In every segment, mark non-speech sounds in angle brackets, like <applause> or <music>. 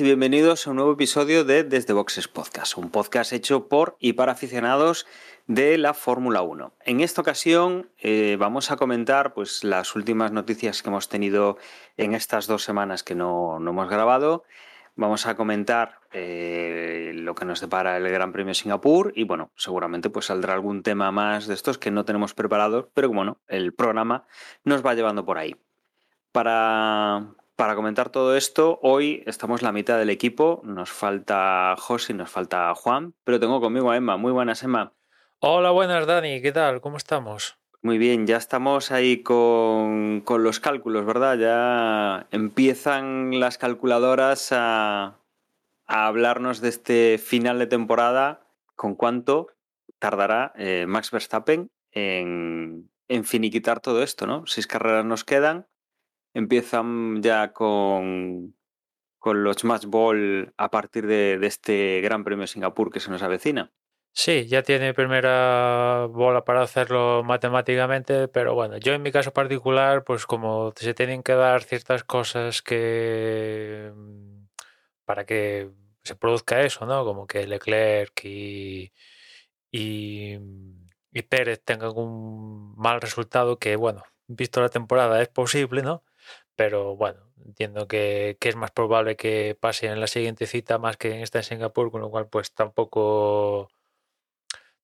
y bienvenidos a un nuevo episodio de Desde Boxes Podcast, un podcast hecho por y para aficionados de la Fórmula 1. En esta ocasión eh, vamos a comentar pues, las últimas noticias que hemos tenido en estas dos semanas que no, no hemos grabado. Vamos a comentar eh, lo que nos depara el Gran Premio Singapur y bueno, seguramente pues saldrá algún tema más de estos que no tenemos preparados, pero bueno, el programa nos va llevando por ahí. Para, para comentar todo esto, hoy estamos la mitad del equipo. Nos falta José, nos falta Juan, pero tengo conmigo a Emma. Muy buenas, Emma. Hola, buenas, Dani. ¿Qué tal? ¿Cómo estamos? Muy bien, ya estamos ahí con, con los cálculos, ¿verdad? Ya empiezan las calculadoras a, a hablarnos de este final de temporada, con cuánto tardará eh, Max Verstappen en, en finiquitar todo esto, ¿no? Seis carreras nos quedan empiezan ya con, con los Match Ball a partir de, de, este Gran Premio Singapur que se nos avecina. Sí, ya tiene primera bola para hacerlo matemáticamente, pero bueno, yo en mi caso particular, pues como se tienen que dar ciertas cosas que para que se produzca eso, ¿no? Como que Leclerc y, y, y Pérez tengan un mal resultado que, bueno, visto la temporada es posible, ¿no? Pero bueno, entiendo que, que, es más probable que pase en la siguiente cita más que en esta en Singapur, con lo cual pues tampoco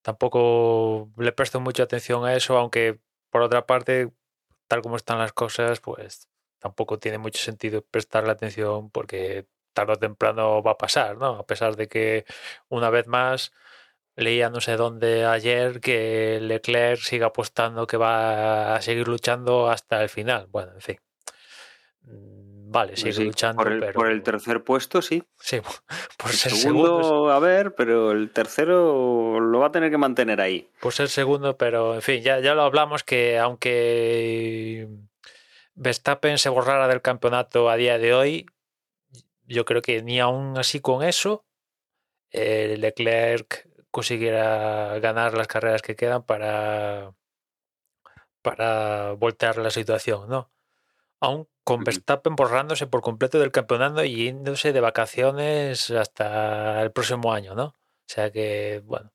tampoco le presto mucha atención a eso, aunque por otra parte, tal como están las cosas, pues tampoco tiene mucho sentido prestarle atención porque tarde o temprano va a pasar, ¿no? A pesar de que una vez más leía no sé dónde ayer que Leclerc siga apostando que va a seguir luchando hasta el final. Bueno, en fin. Mm, vale, sigue sí, luchando. Por el, pero... por el, tercer puesto, sí. Sí, <laughs> por el ser segundo, segundo. a ver, pero el tercero lo va a tener que mantener ahí. Por ser segundo, pero en fin, ya, ya lo hablamos que aunque Verstappen se borrara del campeonato a día de hoy, yo creo que ni aún así con eso, eh, Leclerc consiguiera ganar las carreras que quedan para, para voltear la situación, ¿no? Aún con Verstappen borrándose por completo del campeonato y yéndose de vacaciones hasta el próximo año, ¿no? O sea que, bueno,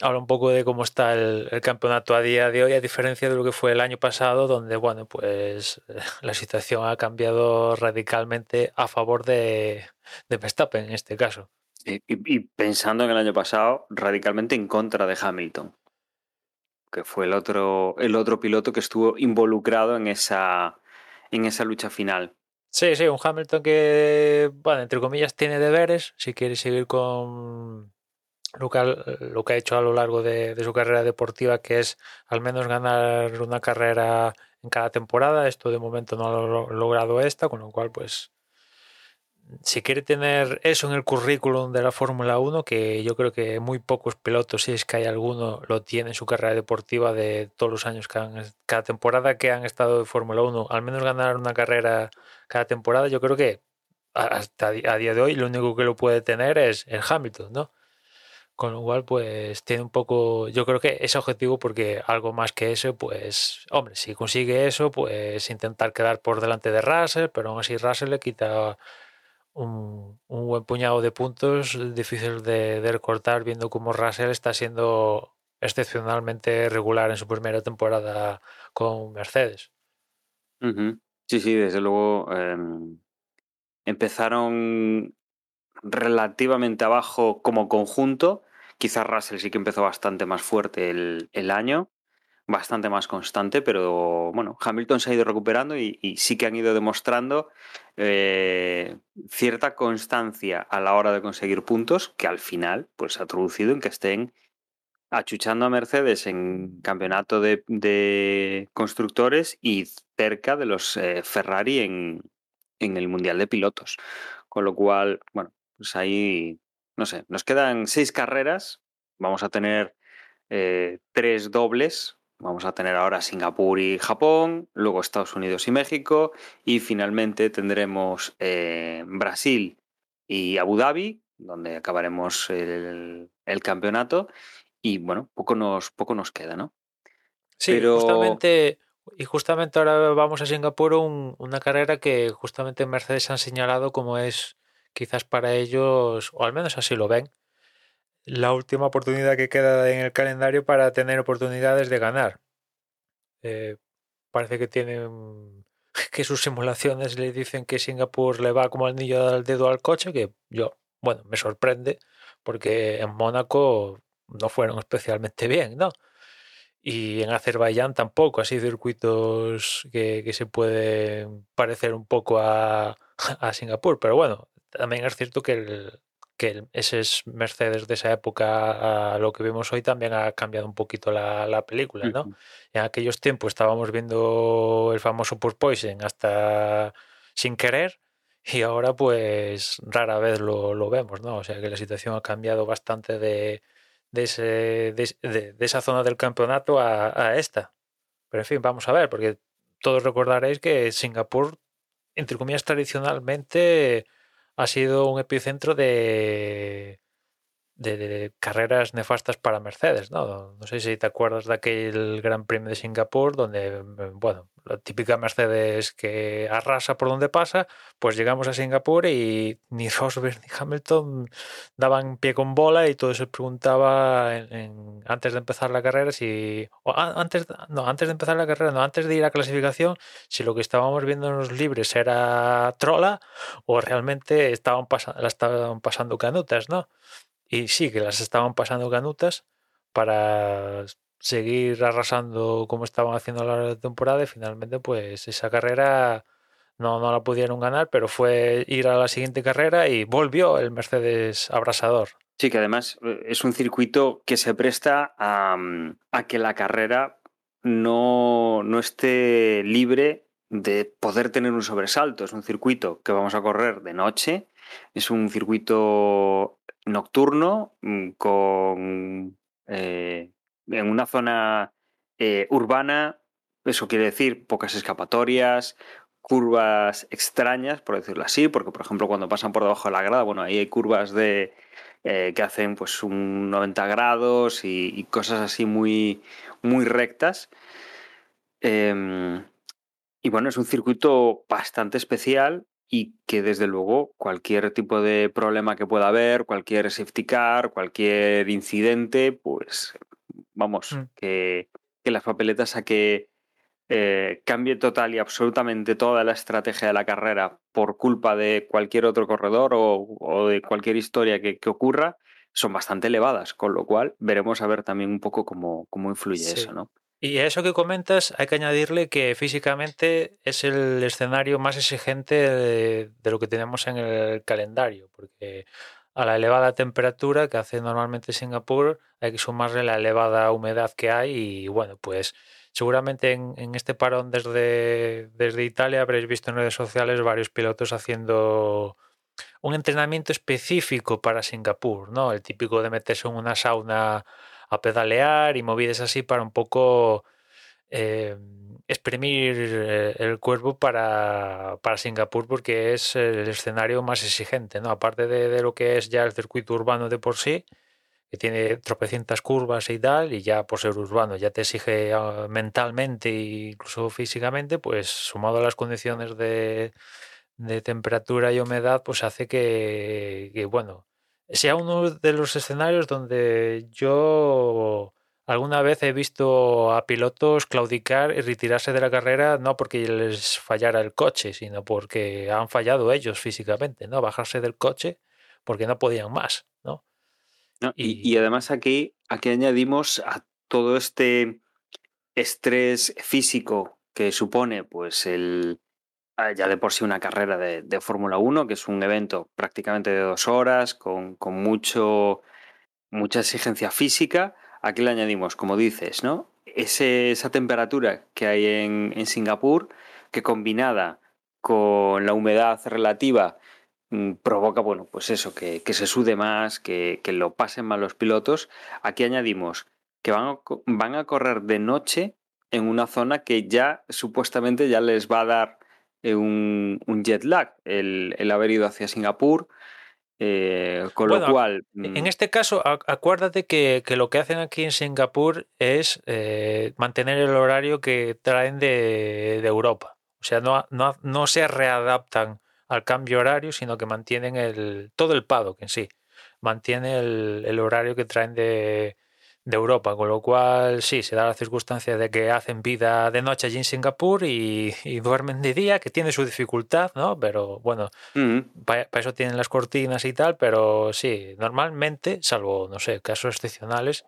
habla un poco de cómo está el, el, campeonato a día de hoy, a diferencia de lo que fue el año pasado, donde, bueno, pues <laughs> la situación ha cambiado radicalmente a favor de, de Verstappen en este caso. Y, y, pensando en el año pasado, radicalmente en contra de Hamilton, que fue el otro, el otro piloto que estuvo involucrado en esa, en esa lucha final. Sí, sí, un Hamilton que, bueno, entre comillas, tiene deberes, si quiere seguir con lo que, lo que ha hecho a lo largo de, su carrera deportiva, que es al menos ganar una carrera en cada temporada. Esto de momento no ha logrado esta, con lo cual, pues, si quiere tener eso en el currículum de la Fórmula 1, que yo creo que muy pocos pilotos, si es que hay alguno, lo tiene en su carrera deportiva de todos los años que han, cada temporada que han estado de Fórmula 1, al menos ganar una carrera cada temporada, yo creo que hasta a día de hoy lo único que lo puede tener es el Hamilton, ¿no? Con lo cual, pues tiene un poco, yo creo que ese objetivo, porque algo más que eso, pues, hombre, si consigue eso, pues intentar quedar por delante de Russell, pero aún así Russell le quita un, buen puñado de puntos difícil de, de, recortar viendo cómo Russell está siendo excepcionalmente regular en su primera temporada con Mercedes. Sí, sí, desde luego eh, empezaron relativamente abajo como conjunto. Quizás Russell sí que empezó bastante más fuerte el año, bastante más constante, pero bueno, Hamilton se ha ido recuperando y, sí que han ido demostrando eh, cierta constancia a la hora de conseguir puntos que al final pues ha traducido en que estén achuchando a Mercedes en campeonato de, de constructores y cerca de los eh, Ferrari en, en, el Mundial de Pilotos. Con lo cual, bueno, pues ahí, no sé, nos quedan seis carreras, vamos a tener eh, tres dobles Vamos a tener ahora Singapur y Japón, luego Estados Unidos y México y finalmente tendremos eh, Brasil y Abu Dhabi, donde acabaremos el, el, campeonato y bueno, poco nos, poco nos queda, ¿no? Sí, Pero... justamente y justamente ahora vamos a Singapur, un, una carrera que justamente Mercedes han señalado como es quizás para ellos, o al menos así lo ven, la última oportunidad que queda en el calendario para tener oportunidades de ganar. Eh, parece que tienen <laughs> que sus simulaciones le dicen que Singapur le va como anillo al dedo al coche, que yo, bueno, me sorprende porque en Mónaco no fueron especialmente bien, ¿no? Y en Azerbaiyán tampoco, así circuitos que, que se pueden parecer un poco a, <laughs> a Singapur, pero bueno, también es cierto que el, que ese es Mercedes de esa época a lo que vemos hoy también ha cambiado un poquito la, la película, ¿no? En aquellos tiempos estábamos viendo el famoso Poison hasta sin querer y ahora pues rara vez lo, lo, vemos, ¿no? O sea que la situación ha cambiado bastante de, de, ese, de, de, de esa zona del campeonato a, a, esta. Pero en fin, vamos a ver, porque todos recordaréis que Singapur, entre comillas, tradicionalmente ha sido un epicentro de, de, carreras nefastas para Mercedes, ¿no? No sé si te acuerdas de aquel Gran Premio de Singapur, donde, bueno, la típica Mercedes que arrasa por donde pasa, pues llegamos a Singapur y ni <laughs> Rosberg ni Hamilton daban pie con bola y todo se preguntaba antes de empezar la carrera si, antes, no, antes de empezar la carrera, no, antes de ir a clasificación, si lo que estábamos viendo en los libres era trola o realmente estaban pas la estaban pasando canutas, ¿no? Y sí, que las estaban pasando canutas para seguir arrasando como estaban haciendo la temporada y finalmente pues esa carrera no, no la pudieron ganar, pero fue ir a la siguiente carrera y volvió el Mercedes abrasador. Sí, que además eh, es un circuito que se presta a, a que la carrera no, no esté libre de poder tener un sobresalto. Es un circuito que vamos a correr de noche, es un circuito nocturno mm, con eh, en una zona eh, urbana, eso quiere decir pocas escapatorias, curvas extrañas, por decirlo así, porque por ejemplo cuando pasan por debajo de la grada, bueno, ahí hay curvas de eh, que hacen pues un 90 grados y, cosas así muy, muy rectas. Eh, y bueno, es un circuito bastante especial y que desde luego cualquier tipo de problema que pueda haber, cualquier safety car, cualquier incidente, pues vamos, mm. que, que, las papeletas a que eh, cambie total y absolutamente toda la estrategia de la carrera por culpa de cualquier otro corredor o, o de cualquier historia que, que, ocurra, son bastante elevadas, con lo cual veremos a ver también un poco cómo, cómo influye sí. eso, ¿no? Y a eso que comentas hay que añadirle que físicamente es el escenario más exigente de, lo que tenemos en el calendario, porque a la elevada temperatura que hace normalmente Singapur hay que sumarle la elevada humedad que hay y bueno, pues seguramente en, en este parón desde, desde Italia habréis visto en redes sociales varios pilotos haciendo un entrenamiento específico para Singapur, ¿no? El típico de meterse en una sauna a pedalear y movidas así para un poco eh, exprimir eh, el cuerpo para, para, Singapur porque es el escenario más exigente, ¿no? Aparte de, de, lo que es ya el circuito urbano de por sí, que tiene tropecientas curvas y tal, y ya por ser urbano ya te exige ah, mentalmente e incluso físicamente, pues sumado a las condiciones de, de temperatura y humedad, pues hace que, que bueno, sea uno de los escenarios donde yo alguna vez he visto a pilotos claudicar y retirarse de la carrera no porque les fallara el coche, sino porque han fallado ellos físicamente, ¿no? Bajarse del coche porque no podían más, ¿no? no y, y, además aquí, aquí añadimos a todo este estrés físico que supone pues el, ya de por sí una carrera de, de Fórmula 1, que es un evento prácticamente de dos horas, con, con mucho, mucha exigencia física. Aquí le añadimos, como dices, ¿no? Esa temperatura que hay en, en, Singapur, que combinada con la humedad relativa mmm, provoca, bueno, pues eso, que, que se sude más, que, que, lo pasen mal los pilotos. Aquí añadimos que van a, van a correr de noche en una zona que ya supuestamente ya les va a dar eh, un, un jet lag, el, el, haber ido hacia Singapur. Eh, con bueno, lo cual. En este caso, acuérdate que, que, lo que hacen aquí en Singapur es eh, mantener el horario que traen de, de Europa. O sea, no, no, no, se readaptan al cambio horario, sino que mantienen el, todo el paddock en sí. Mantiene el, el horario que traen de, de Europa, con lo cual sí, se da la circunstancia de que hacen vida de noche allí en Singapur y, y duermen de día, que tiene su dificultad, ¿no? Pero bueno, uh -huh. para pa eso tienen las cortinas y tal, pero sí, normalmente, salvo, no sé, casos excepcionales,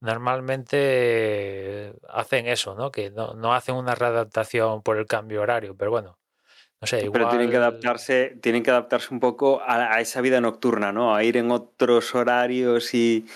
normalmente hacen eso, ¿no? Que no, no hacen una readaptación por el cambio horario, pero bueno, no sé, igual... Pero tienen que adaptarse, tienen que adaptarse un poco a, a esa vida nocturna, ¿no? A ir en otros horarios y,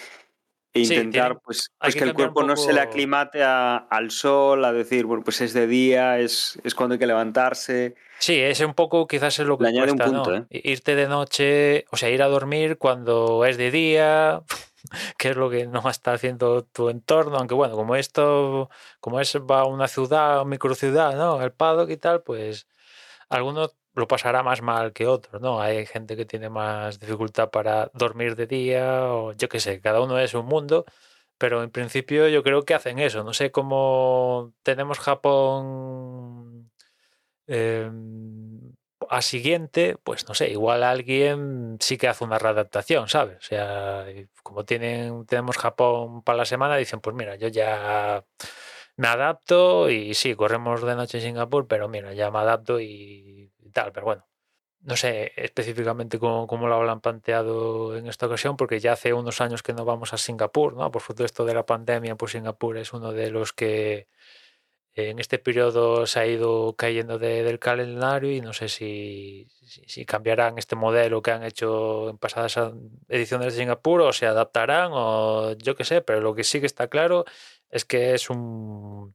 e intentar sí, pues, pues que, que el cuerpo poco... no se le aclimate a, al sol, a decir, bueno, pues es de día, es, es cuando hay que levantarse. Sí, es un poco, quizás es lo que le añade cuesta, un punto, ¿no? ¿eh? Irte de noche, o sea, ir a dormir cuando es de día, <laughs> que es lo que no está haciendo tu entorno, aunque bueno, como esto, como es va a una ciudad, microciudad, ¿no? El paddock y tal, pues algunos lo pasará más mal que otros, ¿no? Hay gente que tiene más dificultad para dormir de día o yo qué sé, cada uno es un mundo, pero en principio yo creo que hacen eso. No sé cómo tenemos Japón eh, a siguiente, pues no sé, igual alguien sí que hace una readaptación, ¿sabes? O sea, como tienen, tenemos Japón para la semana, dicen, pues mira, yo ya me adapto y sí, corremos de noche en Singapur, pero mira, ya me adapto y, pero bueno. No sé específicamente cómo, cómo, lo habrán planteado en esta ocasión, porque ya hace unos años que no vamos a Singapur, ¿no? Por fruto de la pandemia, pues Singapur es uno de los que en este periodo se ha ido cayendo de, del calendario y no sé si, si, si, cambiarán este modelo que han hecho en pasadas ediciones de Singapur o se adaptarán o yo qué sé, pero lo que sí que está claro es que es un...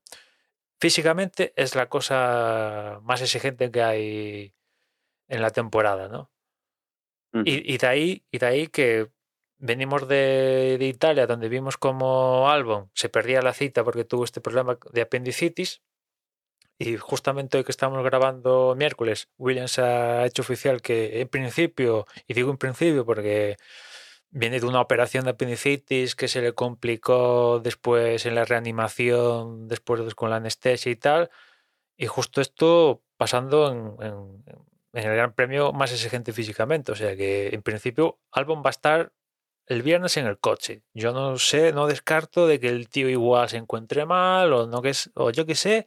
Físicamente es la cosa más exigente que hay en la temporada, ¿no? -huh. y, y, de ahí, y de ahí que venimos de, de, Italia, donde vimos como Albon se perdía la cita porque tuvo este problema de apendicitis. Y justamente hoy que estamos grabando miércoles, Williams ha hecho oficial que en principio, y digo en principio porque viene de una operación de apendicitis que se le complicó después en la reanimación, después con la anestesia y tal. Y justo esto pasando en, el Gran Premio más exigente físicamente. O sea que en principio Albon va a estar el viernes en el coche. Yo no sé, no descarto de que el tío igual se encuentre mal o no que o yo qué sé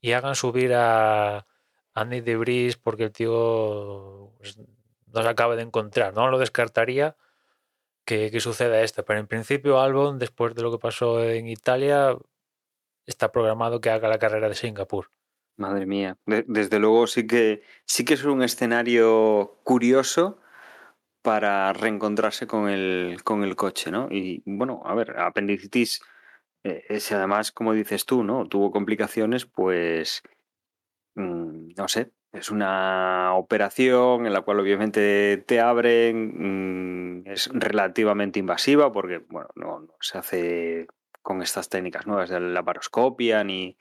y hagan subir a Andy de Bris porque el tío pues, no se acaba de encontrar. No lo descartaría que, que, suceda esto, pero en principio Albon, después de lo que pasó en Italia, está programado que haga la carrera de Singapur. Madre mía, desde luego sí que sí que es un escenario curioso para reencontrarse con el, con el coche, ¿no? Y bueno, a ver, apendicitis, eh, ese además, como dices tú, ¿no? Tuvo complicaciones, pues, mmm, no sé, es una operación en la cual obviamente te abren, mmm, es relativamente invasiva porque, bueno, no, se hace con estas técnicas nuevas de la laparoscopia ni,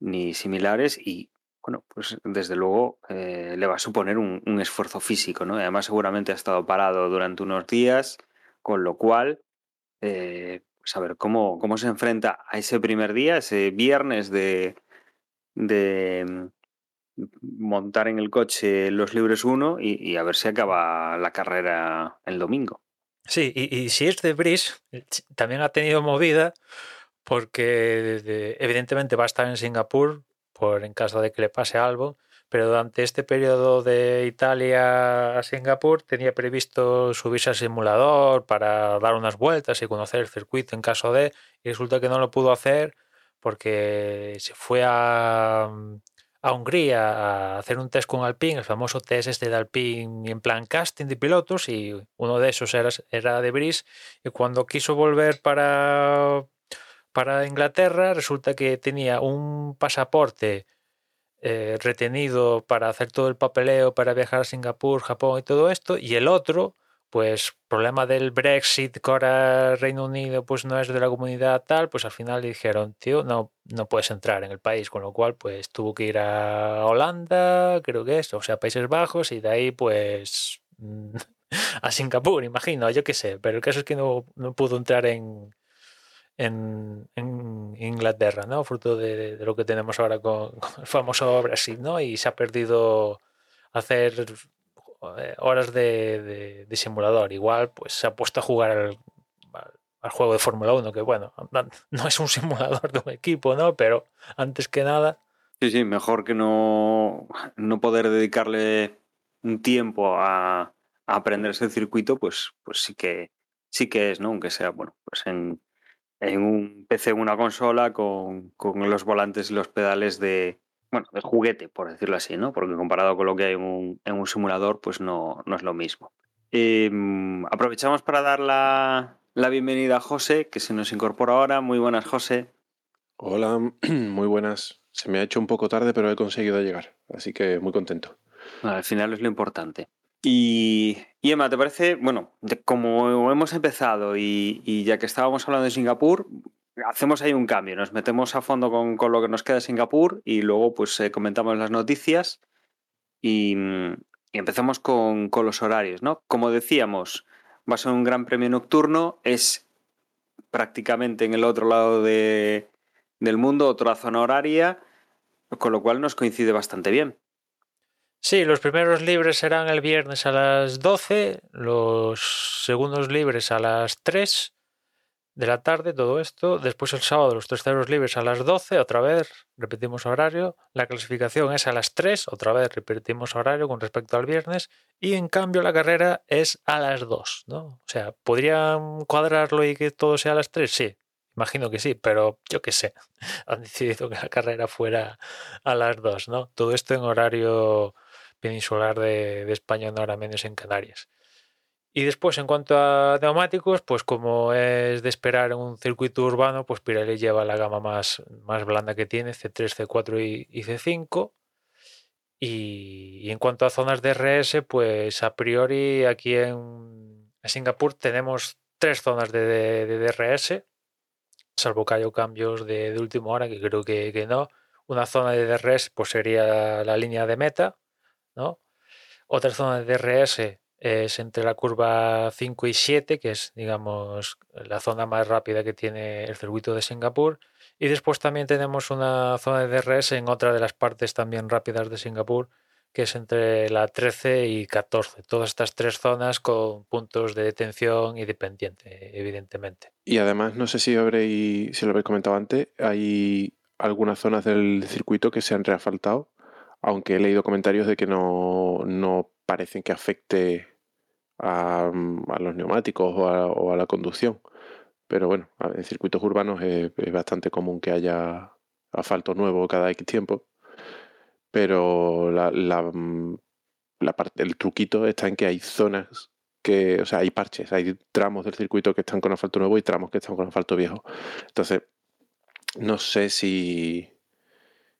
ni similares y bueno, pues desde luego eh, le va a suponer un, esfuerzo físico, ¿no? Además seguramente ha estado parado durante unos días, con lo cual, eh, pues a ver cómo, cómo se enfrenta a ese primer día, ese viernes de, de montar en el coche los libres 1 y, a ver si acaba la carrera el domingo. Sí, y, y si es de Brice, también ha tenido movida porque evidentemente va a estar en Singapur por en caso de que le pase algo, pero durante este periodo de Italia a Singapur tenía previsto subirse al simulador para dar unas vueltas y conocer el circuito en caso de, y resulta que no lo pudo hacer porque se fue a, a Hungría a hacer un test con Alpine, el famoso test este de Alpine en plan casting de pilotos, y uno de esos era, era de Brice, y cuando quiso volver para para Inglaterra resulta que tenía un pasaporte eh, retenido para hacer todo el papeleo para viajar a Singapur, Japón y todo esto, y el otro pues problema del Brexit, que ahora Reino Unido pues no es de la comunidad tal, pues al final le dijeron, tío, no, no puedes entrar en el país, con lo cual pues tuvo que ir a Holanda, creo que es, o sea, Países Bajos, y de ahí pues <laughs> a Singapur, imagino, yo qué sé, pero el caso es que no, no pudo entrar en, en, Inglaterra, ¿no? Fruto de, lo que tenemos ahora con, <laughs> con, el famoso Brexit, ¿no? Y se ha perdido hacer horas de, simulador. Igual, pues se ha puesto a jugar al, juego de Fórmula 1, que bueno, no es un <laughs> simulador de un equipo, ¿no? Pero antes que nada. Sí, sí, mejor que no, no poder dedicarle un tiempo a, a aprenderse el circuito, pues, pues sí que sí que es, ¿no? Aunque sea, bueno, pues en, en un PC, una consola, con, con, los volantes y los pedales de, bueno, de juguete, por decirlo así, ¿no? Porque comparado con lo que hay en un, en un simulador, pues no, no, es lo mismo. Eh, aprovechamos para dar la, la, bienvenida a José, que se nos incorpora ahora. Muy buenas, José. Hola, <clears throat> muy buenas. Se me ha hecho un poco tarde, pero he conseguido llegar, así que muy contento. Al final es lo importante. Y, y, Emma, ¿te parece? Bueno, como hemos empezado y, y, ya que estábamos hablando de Singapur, hacemos ahí un cambio, nos metemos a fondo con, con lo que nos queda de Singapur y luego pues eh, comentamos las noticias y, y empezamos con, con, los horarios, ¿no? Como decíamos, va a ser un gran premio nocturno, es prácticamente en el otro lado de, del mundo, otra zona horaria, con lo cual nos coincide bastante bien. Sí, los primeros libres serán el viernes a las 12, los segundos libres a las 3 de la tarde, todo esto. Después el sábado los terceros libres a las 12, otra vez repetimos horario. La clasificación es a las 3, otra vez repetimos horario con respecto al viernes. Y en cambio la carrera es a las 2, ¿no? O sea, ¿podrían cuadrarlo y que todo sea a las 3? Sí, Imagino que sí, pero yo qué sé. <laughs> Han decidido que la carrera fuera a las 2, ¿no? Todo esto en horario peninsular de, de España, no ahora menos en Canarias. Y después, en cuanto a neumáticos, pues como es de esperar en un circuito urbano, pues Pirelli lleva la gama más, más blanda que tiene, C3, C4 y, y C5. Y, en cuanto a zonas de RS, pues a priori aquí en, en Singapur tenemos tres zonas de, de, de, DRS, salvo que haya cambios de, de última hora, que creo que, que, no. Una zona de DRS pues sería la línea de meta, ¿no? Otra zona de DRS es entre la curva 5 y 7, que es, digamos, la zona más rápida que tiene el circuito de Singapur. Y después también tenemos una zona de DRS en otra de las partes también rápidas de Singapur, que es entre la 13 y 14. Todas estas tres zonas con puntos de detención y de pendiente, evidentemente. Y además, no sé si, habréis, si lo habéis comentado antes, hay algunas zonas del circuito que se han reasfaltado, aunque he leído comentarios de que no, no parecen que afecte a, a los neumáticos o a, la conducción. Pero bueno, en circuitos urbanos es, bastante común que haya asfalto nuevo cada X tiempo. Pero la, la, la parte, el truquito está en que hay zonas que, o sea, hay parches, hay tramos del circuito que están con asfalto nuevo y tramos que están con asfalto viejo. Entonces, no sé si,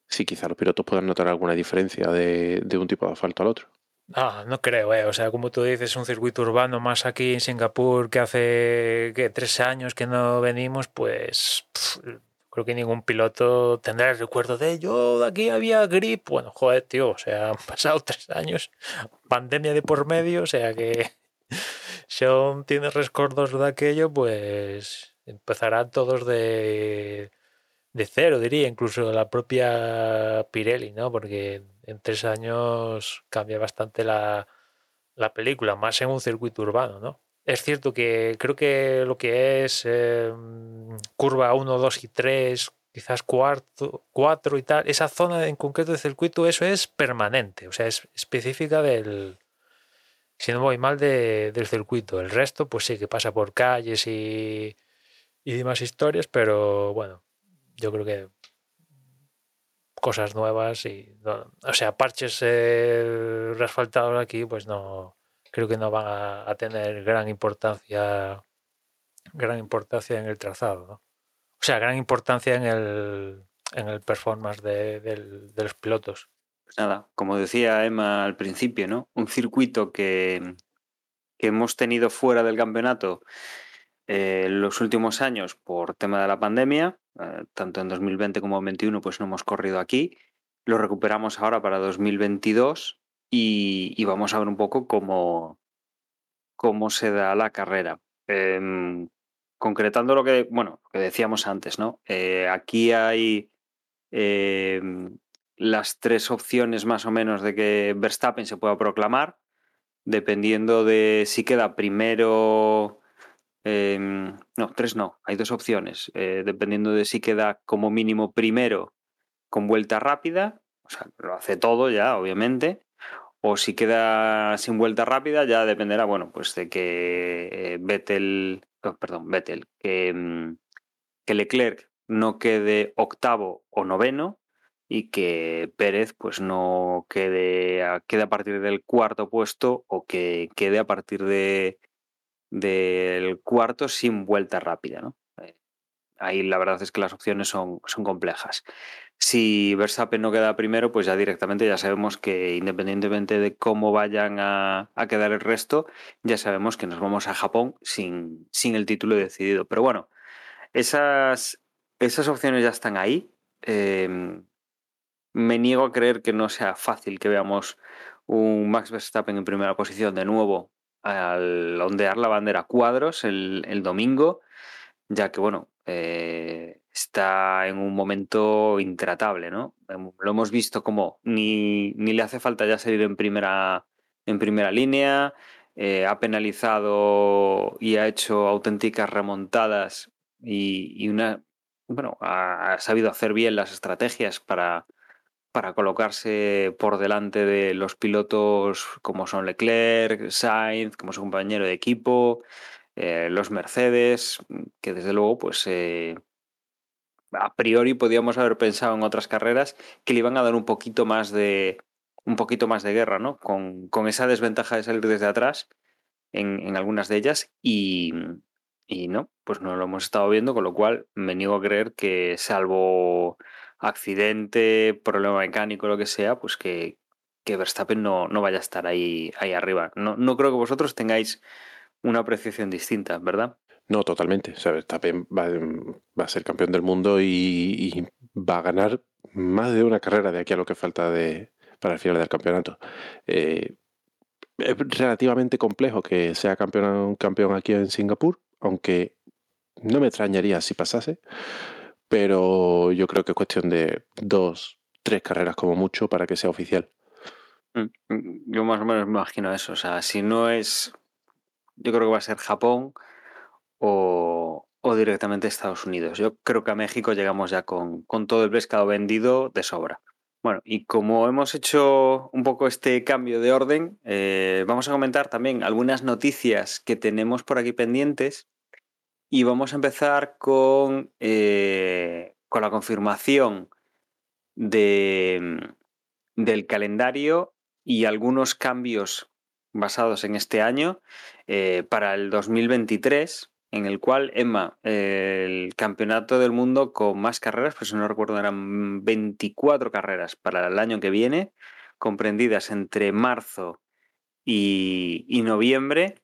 si quizá los pilotos puedan notar alguna diferencia de un tipo de asfalto al otro. No, no creo, eh. O sea, como tú dices, un circuito urbano más aquí en Singapur que hace tres años que no venimos, pues creo que ningún piloto tendrá el recuerdo de yo de aquí había grip. Bueno, joder, tío, o sea, <laughs> han pasado tres años, pandemia de por medio, o sea que <laughs> si aún tienes recuerdos de aquello, pues empezarán todos de de cero, diría, incluso la propia Pirelli, ¿no? Porque en tres años cambia bastante la, la película, más en un circuito urbano, ¿no? Es cierto que creo que lo que es eh, curva 1, 2 y 3, quizás cuarto, 4 y tal, esa zona en concreto de circuito, eso es permanente, o sea, es específica del, si no voy mal, de, del circuito. El resto, pues sí, que pasa por calles y, y demás historias, pero bueno, yo creo que cosas nuevas y o sea parches eh, reasfaltados aquí pues no creo que no van a, tener gran importancia gran importancia en el trazado o sea gran importancia en el en el performance de, los pilotos. Pues nada como decía Emma al principio no un circuito que que hemos tenido fuera del campeonato eh, los últimos años por tema de la pandemia, tanto en 2020 como en 2021, pues no hemos corrido aquí. Lo recuperamos ahora para 2022 y, vamos a ver un poco cómo, cómo se da la carrera. Em, concretando lo que, bueno, que decíamos antes, ¿no? Eh, aquí hay em, las tres opciones más o menos de que Verstappen se pueda proclamar, dependiendo de si queda primero. Em, no, tres no, hay dos opciones, eh, dependiendo de si queda como mínimo primero con vuelta rápida, o sea, lo hace todo ya, obviamente, o si queda sin vuelta rápida, ya dependerá, bueno, pues de que eh, Vettel, oh, perdón, Vettel, que, mm, que Leclerc no quede octavo o noveno y que Pérez pues no quede quede a partir del cuarto puesto o que quede a partir de del cuarto sin vuelta rápida, ¿no? Eh, ahí la verdad es que las opciones son, son complejas. Si Verstappen no queda primero, pues ya directamente ya sabemos que independientemente de cómo vayan a, quedar el resto, ya sabemos que nos vamos a Japón sin, sin el título decidido. Pero bueno, esas, esas opciones ya están ahí. Em, me niego a creer que no sea fácil que veamos un Max Verstappen en primera posición de nuevo al ondear la bandera cuadros el, el domingo, ya que bueno, eh, está en un momento intratable, ¿no? Em, lo hemos visto como ni, ni le hace falta ya salir en primera, en primera línea, eh, ha penalizado y ha hecho auténticas remontadas y, una, bueno, ha, sabido hacer bien las estrategias para, para colocarse por delante de los pilotos como son Leclerc, Sainz, como su compañero de equipo, eh, los Mercedes, que desde luego, pues a priori podíamos haber pensado en otras carreras que le iban a dar un poquito más de un poquito más de guerra, ¿no? Con, esa desventaja de salir desde atrás en, algunas de ellas y, no, pues no lo hemos estado viendo, con lo cual me niego a creer que salvo accidente, problema mecánico, lo que sea, pues que, que Verstappen no, no vaya a estar ahí, ahí arriba. No, no creo que vosotros tengáis una apreciación distinta, ¿verdad? No, totalmente. Verstappen va, a ser campeón del mundo y, va a ganar más de una carrera de aquí a lo que falta de, para el final del campeonato. Eh, es relativamente complejo que sea campeón, campeón aquí en Singapur, aunque no me extrañaría si pasase, pero yo creo que es cuestión de dos, tres carreras como mucho para que sea oficial. Mm, mm, yo más o menos me imagino eso. O sea, si no es. Yo creo que va a ser Japón o, directamente Estados Unidos. Yo creo que a México llegamos ya con, todo el pescado vendido de sobra. Bueno, y como hemos hecho un poco este cambio de orden, eh, vamos a comentar también algunas noticias que tenemos por aquí pendientes y vamos a empezar con, eh, con la confirmación de, del calendario y algunos cambios basados en este año eh, para el 2023 en el cual Emma, el campeonato del mundo con más carreras, pues no recuerdo, eran 24 carreras para el año que viene, comprendidas entre marzo y, noviembre,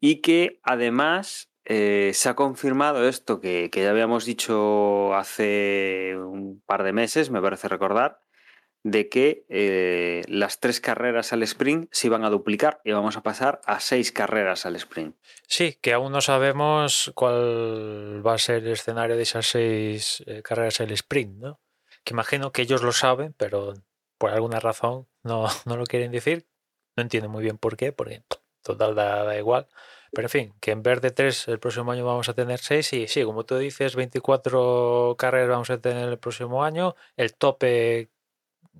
y que además eh, se ha confirmado esto que, que ya habíamos dicho hace un par de meses, me parece recordar, de que eh, las tres carreras al sprint se iban a duplicar y vamos a pasar a seis carreras al sprint. Sí, que aún no sabemos cuál va a ser el escenario de esas seis eh, carreras al sprint, ¿no? Que imagino que ellos lo saben, pero por alguna razón no, <laughs> no lo quieren decir. No entiendo muy bien por qué, porque total da, da, igual. Pero en fin, que en vez de tres el próximo año vamos a tener seis y sí, como tú dices, 24 carreras vamos a tener el próximo año. El tope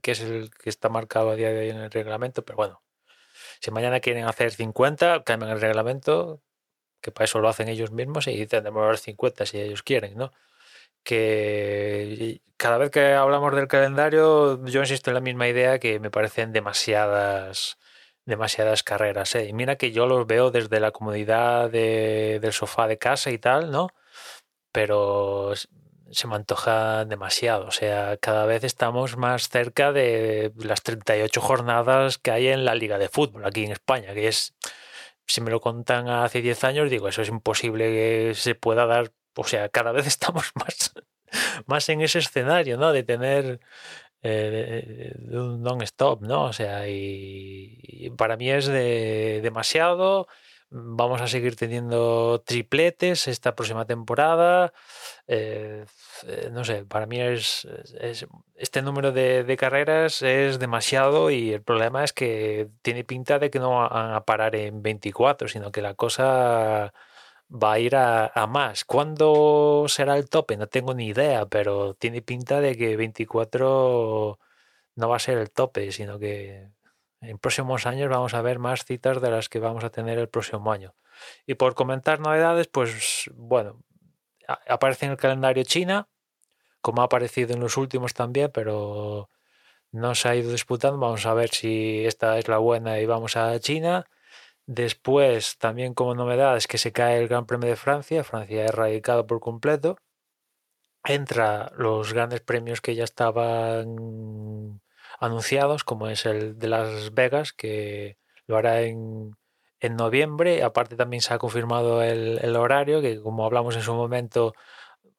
que es el que está marcado a día de hoy en el reglamento, pero bueno, si mañana quieren hacer 50, cambian el reglamento, que para eso lo hacen ellos mismos y tendremos los 50 si ellos quieren, ¿no? Que cada vez que hablamos del calendario, yo insisto en la misma idea que me parecen demasiadas demasiadas carreras. ¿eh? Y mira que yo los veo desde la comodidad del sofá de casa y tal, ¿no? Pero se me antoja demasiado. O sea, cada vez estamos más cerca de las 38 jornadas que hay en la Liga de Fútbol aquí en España, que es si me lo contan hace 10 años, digo, eso es imposible que se pueda dar. O sea, cada vez <laughs> estamos más, más en ese escenario, ¿no? De tener eh, un non-stop, ¿no? O sea, y, para mí es de, demasiado. Vamos a seguir teniendo tripletes esta próxima temporada. Eh, eh, no sé, para mí es, este número de, carreras es demasiado y el problema es que tiene pinta de que no van a parar en 24, sino que la cosa va a ir a, más. ¿Cuándo será el tope? No tengo ni idea, pero tiene pinta de que 24 no va a ser el tope, sino que en próximos años vamos a ver más citas de las que vamos a tener el próximo año. Y por comentar novedades, pues bueno, aparece en el calendario China, como ha aparecido en los últimos también, pero no se ha ido disputando. Vamos a ver si esta es la buena y vamos a China. Después, también como novedad, es que se cae el Gran Premio de Francia. Francia ha erradicado por completo. Entra los grandes premios que ya estaban anunciados, como es el de Las Vegas, que lo hará en, en noviembre. Aparte también se ha confirmado el, horario, que como hablamos en su momento,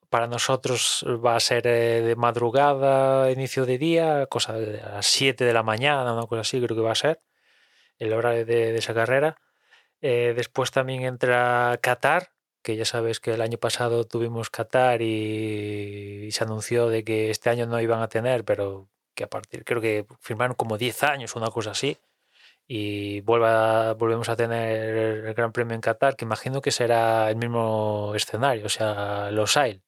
para nosotros va a ser eh, de madrugada, inicio de día, cosa de las 7 de la mañana, una cosa así creo que va a ser el horario de, esa carrera. Eh, después también entra Qatar, que ya sabes que el año pasado tuvimos Qatar y, se anunció de que este año no iban a tener, pero que a partir, creo que firmaron como 10 años, una cosa así y vuelva, volvemos a tener el Gran Premio en Qatar, que imagino que será el mismo escenario, o sea, los AIL,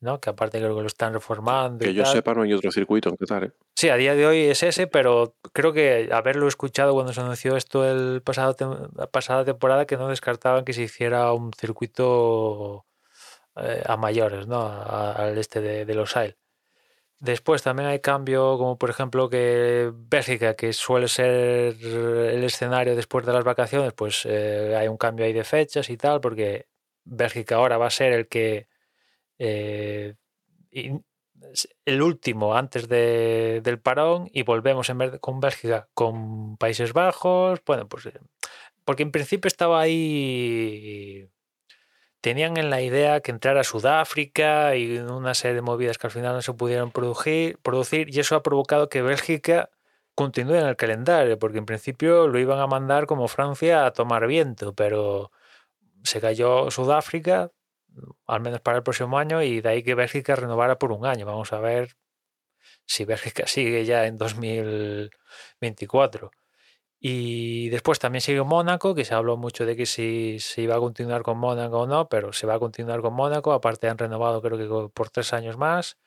¿no? Que aparte creo que lo están reformando. Que yo sepa, no hay otro circuito en Qatar. ¿eh? Sí, a día de hoy es ese, pero creo que haberlo escuchado cuando se anunció esto el pasado la pasada temporada, que no descartaban que se hiciera un circuito eh, a mayores, ¿no? al este de, de los AIL. Después también hay cambio, como por ejemplo que Bélgica, que suele ser el escenario después de las vacaciones, pues eh, hay un cambio ahí de fechas y tal, porque Bélgica ahora va a ser el que eh, el último antes del parón y volvemos en con Bélgica con Países Bajos, bueno, pues eh, porque en principio estaba ahí tenían en la idea que entrara Sudáfrica y una serie de movidas que al final no se pudieron producir, producir y eso ha provocado que Bélgica continúe en el calendario, porque en principio lo iban a mandar como Francia a tomar viento, pero se cayó Sudáfrica, al menos para el próximo año, y de ahí que Bélgica renovara por un año. Vamos a ver si Bélgica sigue ya en 2024. Y después también sigue Mónaco, que se habló mucho de que si se iba a continuar con Mónaco o no, pero se va a continuar con Mónaco. Aparte han renovado creo que por tres años más.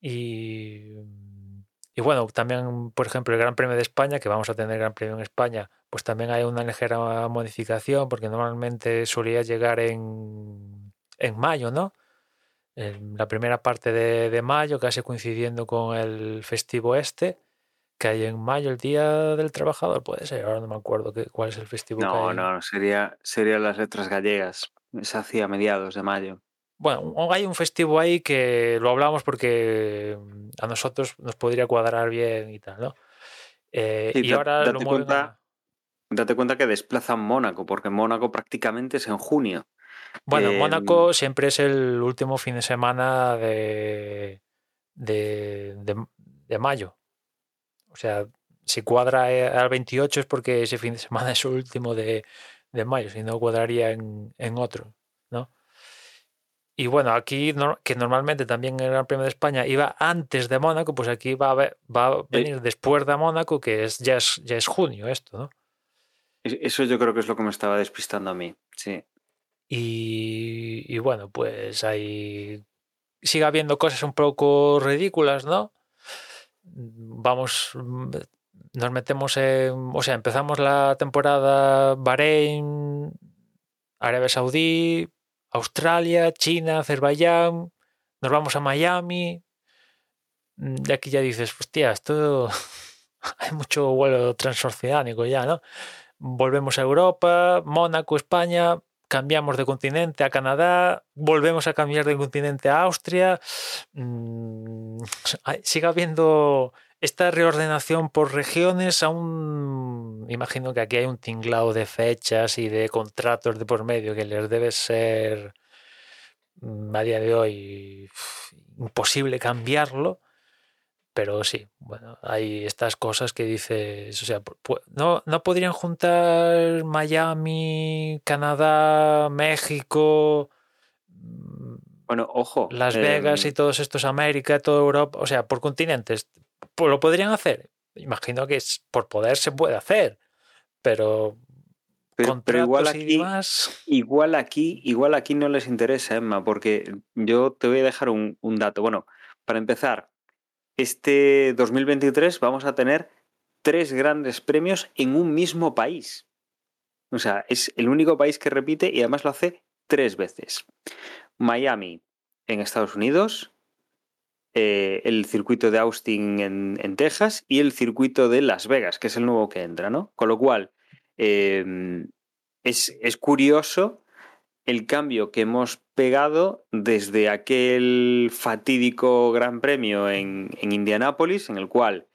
Y, y bueno, también, por ejemplo, el Gran Premio de España, que vamos a tener Gran Premio en España, pues también hay una ligera modificación, porque normalmente solía llegar en, en mayo, ¿no? En la primera parte de, de mayo, casi coincidiendo con el festivo este que hay en mayo, el Día del Trabajador, puede ser, ahora no me acuerdo qué, cuál es el festivo. No, no, sería, sería las letras gallegas, se hacía a mediados de mayo. Bueno, hay un festivo ahí que lo hablamos porque mm, a nosotros nos podría cuadrar bien y tal, ¿no? Eh, y ahora date cuenta, Date cuenta que desplazan Mónaco, porque Mónaco prácticamente es en junio. Bueno, Mónaco siempre es el último fin de semana de, de, de mayo. O sea, si cuadra eh, al 28 es porque ese fin de semana <laughs> es el último de, mayo, si no cuadraría en, otro, ¿no? Y bueno, aquí que normalmente también el Gran Premio de España iba antes de Mónaco, pues aquí va a, va a venir después de Mónaco, que es ya, es ya es junio esto, ¿no? Eso yo creo que es lo que me estaba despistando a mí, sí. Y, y bueno, pues ahí sigue habiendo cosas un poco ridículas, ¿no? vamos, nos metemos en, o sea, empezamos la temporada Bahrein, Arabia Saudí, Australia, China, Azerbaiyán, nos vamos a Miami, de aquí ya dices, hostia, esto <laughs> hay mucho vuelo transoceánico ya, ¿no? Volvemos a Europa, Mónaco, España, cambiamos de continente a Canadá, volvemos a cambiar de continente a Austria, mm, sigue habiendo esta reordenación por regiones aún imagino que aquí hay un tinglado de fechas y de contratos de por medio que les debe ser mm, a día de hoy imposible cambiarlo. Pero sí, bueno, hay estas cosas que dices, o sea, no, no podrían juntar Miami, Canadá, México, bueno, ojo. Las Vegas y em, todos estos, América, toda Europa, o sea, por continentes, lo podrían hacer. Imagino que es, por poder se puede hacer, pero pero, igual aquí, igual aquí, igual aquí no les interesa, Emma, porque yo te voy a dejar un, un, dato. Bueno, para empezar, este 2023 vamos a tener tres grandes premios en un mismo país. O sea, es el único país que repite y además lo hace tres veces. Miami en Estados Unidos, eh, el circuito de Austin en, Texas y el circuito de Las Vegas, que es el nuevo que entra, ¿no? Con lo cual, em, es, curioso el cambio que hemos pegado desde aquel fatídico Gran Premio en, Indianápolis, en el cual,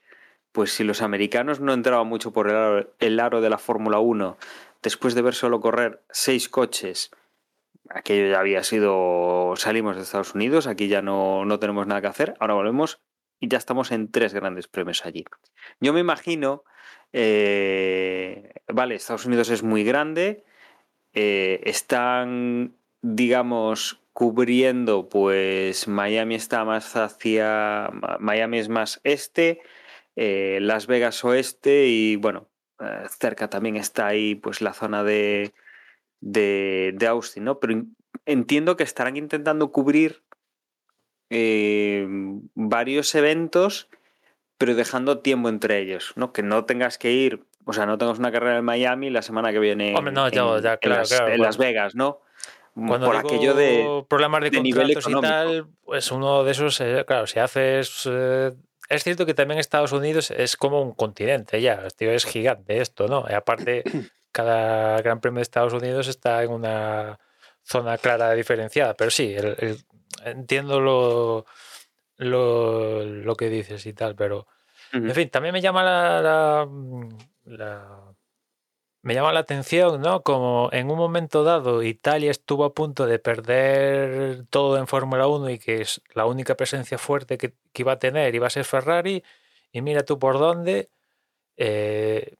pues si los americanos no entraban mucho por el aro, el aro de la Fórmula 1, después de ver solo correr seis coches, aquello ya había sido, salimos de Estados Unidos, aquí ya no, no tenemos nada que hacer, ahora volvemos y ya estamos en tres grandes premios allí. Yo me imagino, eh, vale, Estados Unidos es muy grande, eh, están, digamos, cubriendo, pues Miami está más hacia, Miami es más este, eh, Las Vegas oeste y bueno, cerca también está ahí pues la zona de, de, Austin, ¿no? Pero entiendo que estarán intentando cubrir eh, varios eventos, pero dejando tiempo entre ellos, ¿no? Que no tengas que ir, o sea, no tengas una carrera en Miami la semana que viene en, las, Vegas, ¿no? Cuando por aquello de problemas de, nivel y tal, pues uno de esos, eh, claro, si haces eh, es cierto que también Estados Unidos es como un continente ya, es gigante esto, ¿no? Y aparte <clears throat> cada Gran Premio de Estados Unidos está en una zona clara diferenciada. Pero sí, entiendo lo, lo, que dices y tal, pero en fin, también me llama la, me llama la atención, ¿no? Como en un momento dado Italia estuvo a punto de perder todo en Fórmula 1 y que es la única presencia fuerte que, iba a tener iba a ser Ferrari, y mira tú por dónde. Eh,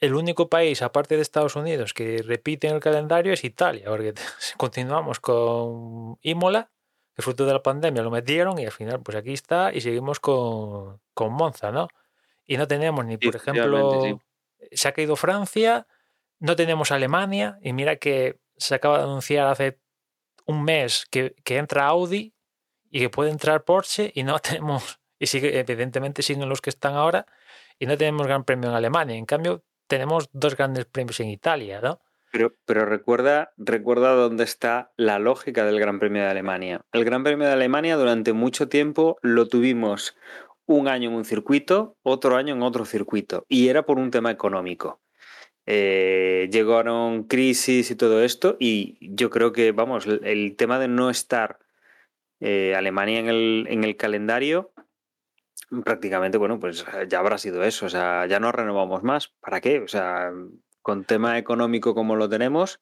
el único país, aparte de Estados Unidos, que repite en el calendario es Italia, porque <laughs> continuamos con Imola, que fruto de la pandemia lo metieron y al final, pues aquí está, y seguimos con, con Monza, ¿no? Y no tenemos ni, por ejemplo, se ha caído Francia, no tenemos Alemania, y mira que se acaba de anunciar hace un mes que, que entra Audi y que puede entrar Porsche, y no <laughs> tenemos, y sigue, evidentemente siguen los que están ahora, y no tenemos gran premio en Alemania. En cambio, tenemos dos grandes premios en Italia, ¿no? Pero, pero recuerda, recuerda dónde está la lógica del Gran Premio de Alemania. El Gran Premio de Alemania durante mucho tiempo lo tuvimos un año en un circuito, otro año en otro circuito, y era por un tema económico. Eh, llegaron crisis y todo esto, y yo creo que, vamos, el, tema de no estar eh, Alemania en el, en el calendario prácticamente, bueno, pues ya habrá sido eso. O sea, ya no renovamos más. ¿Para qué? O sea, con tema económico como lo tenemos,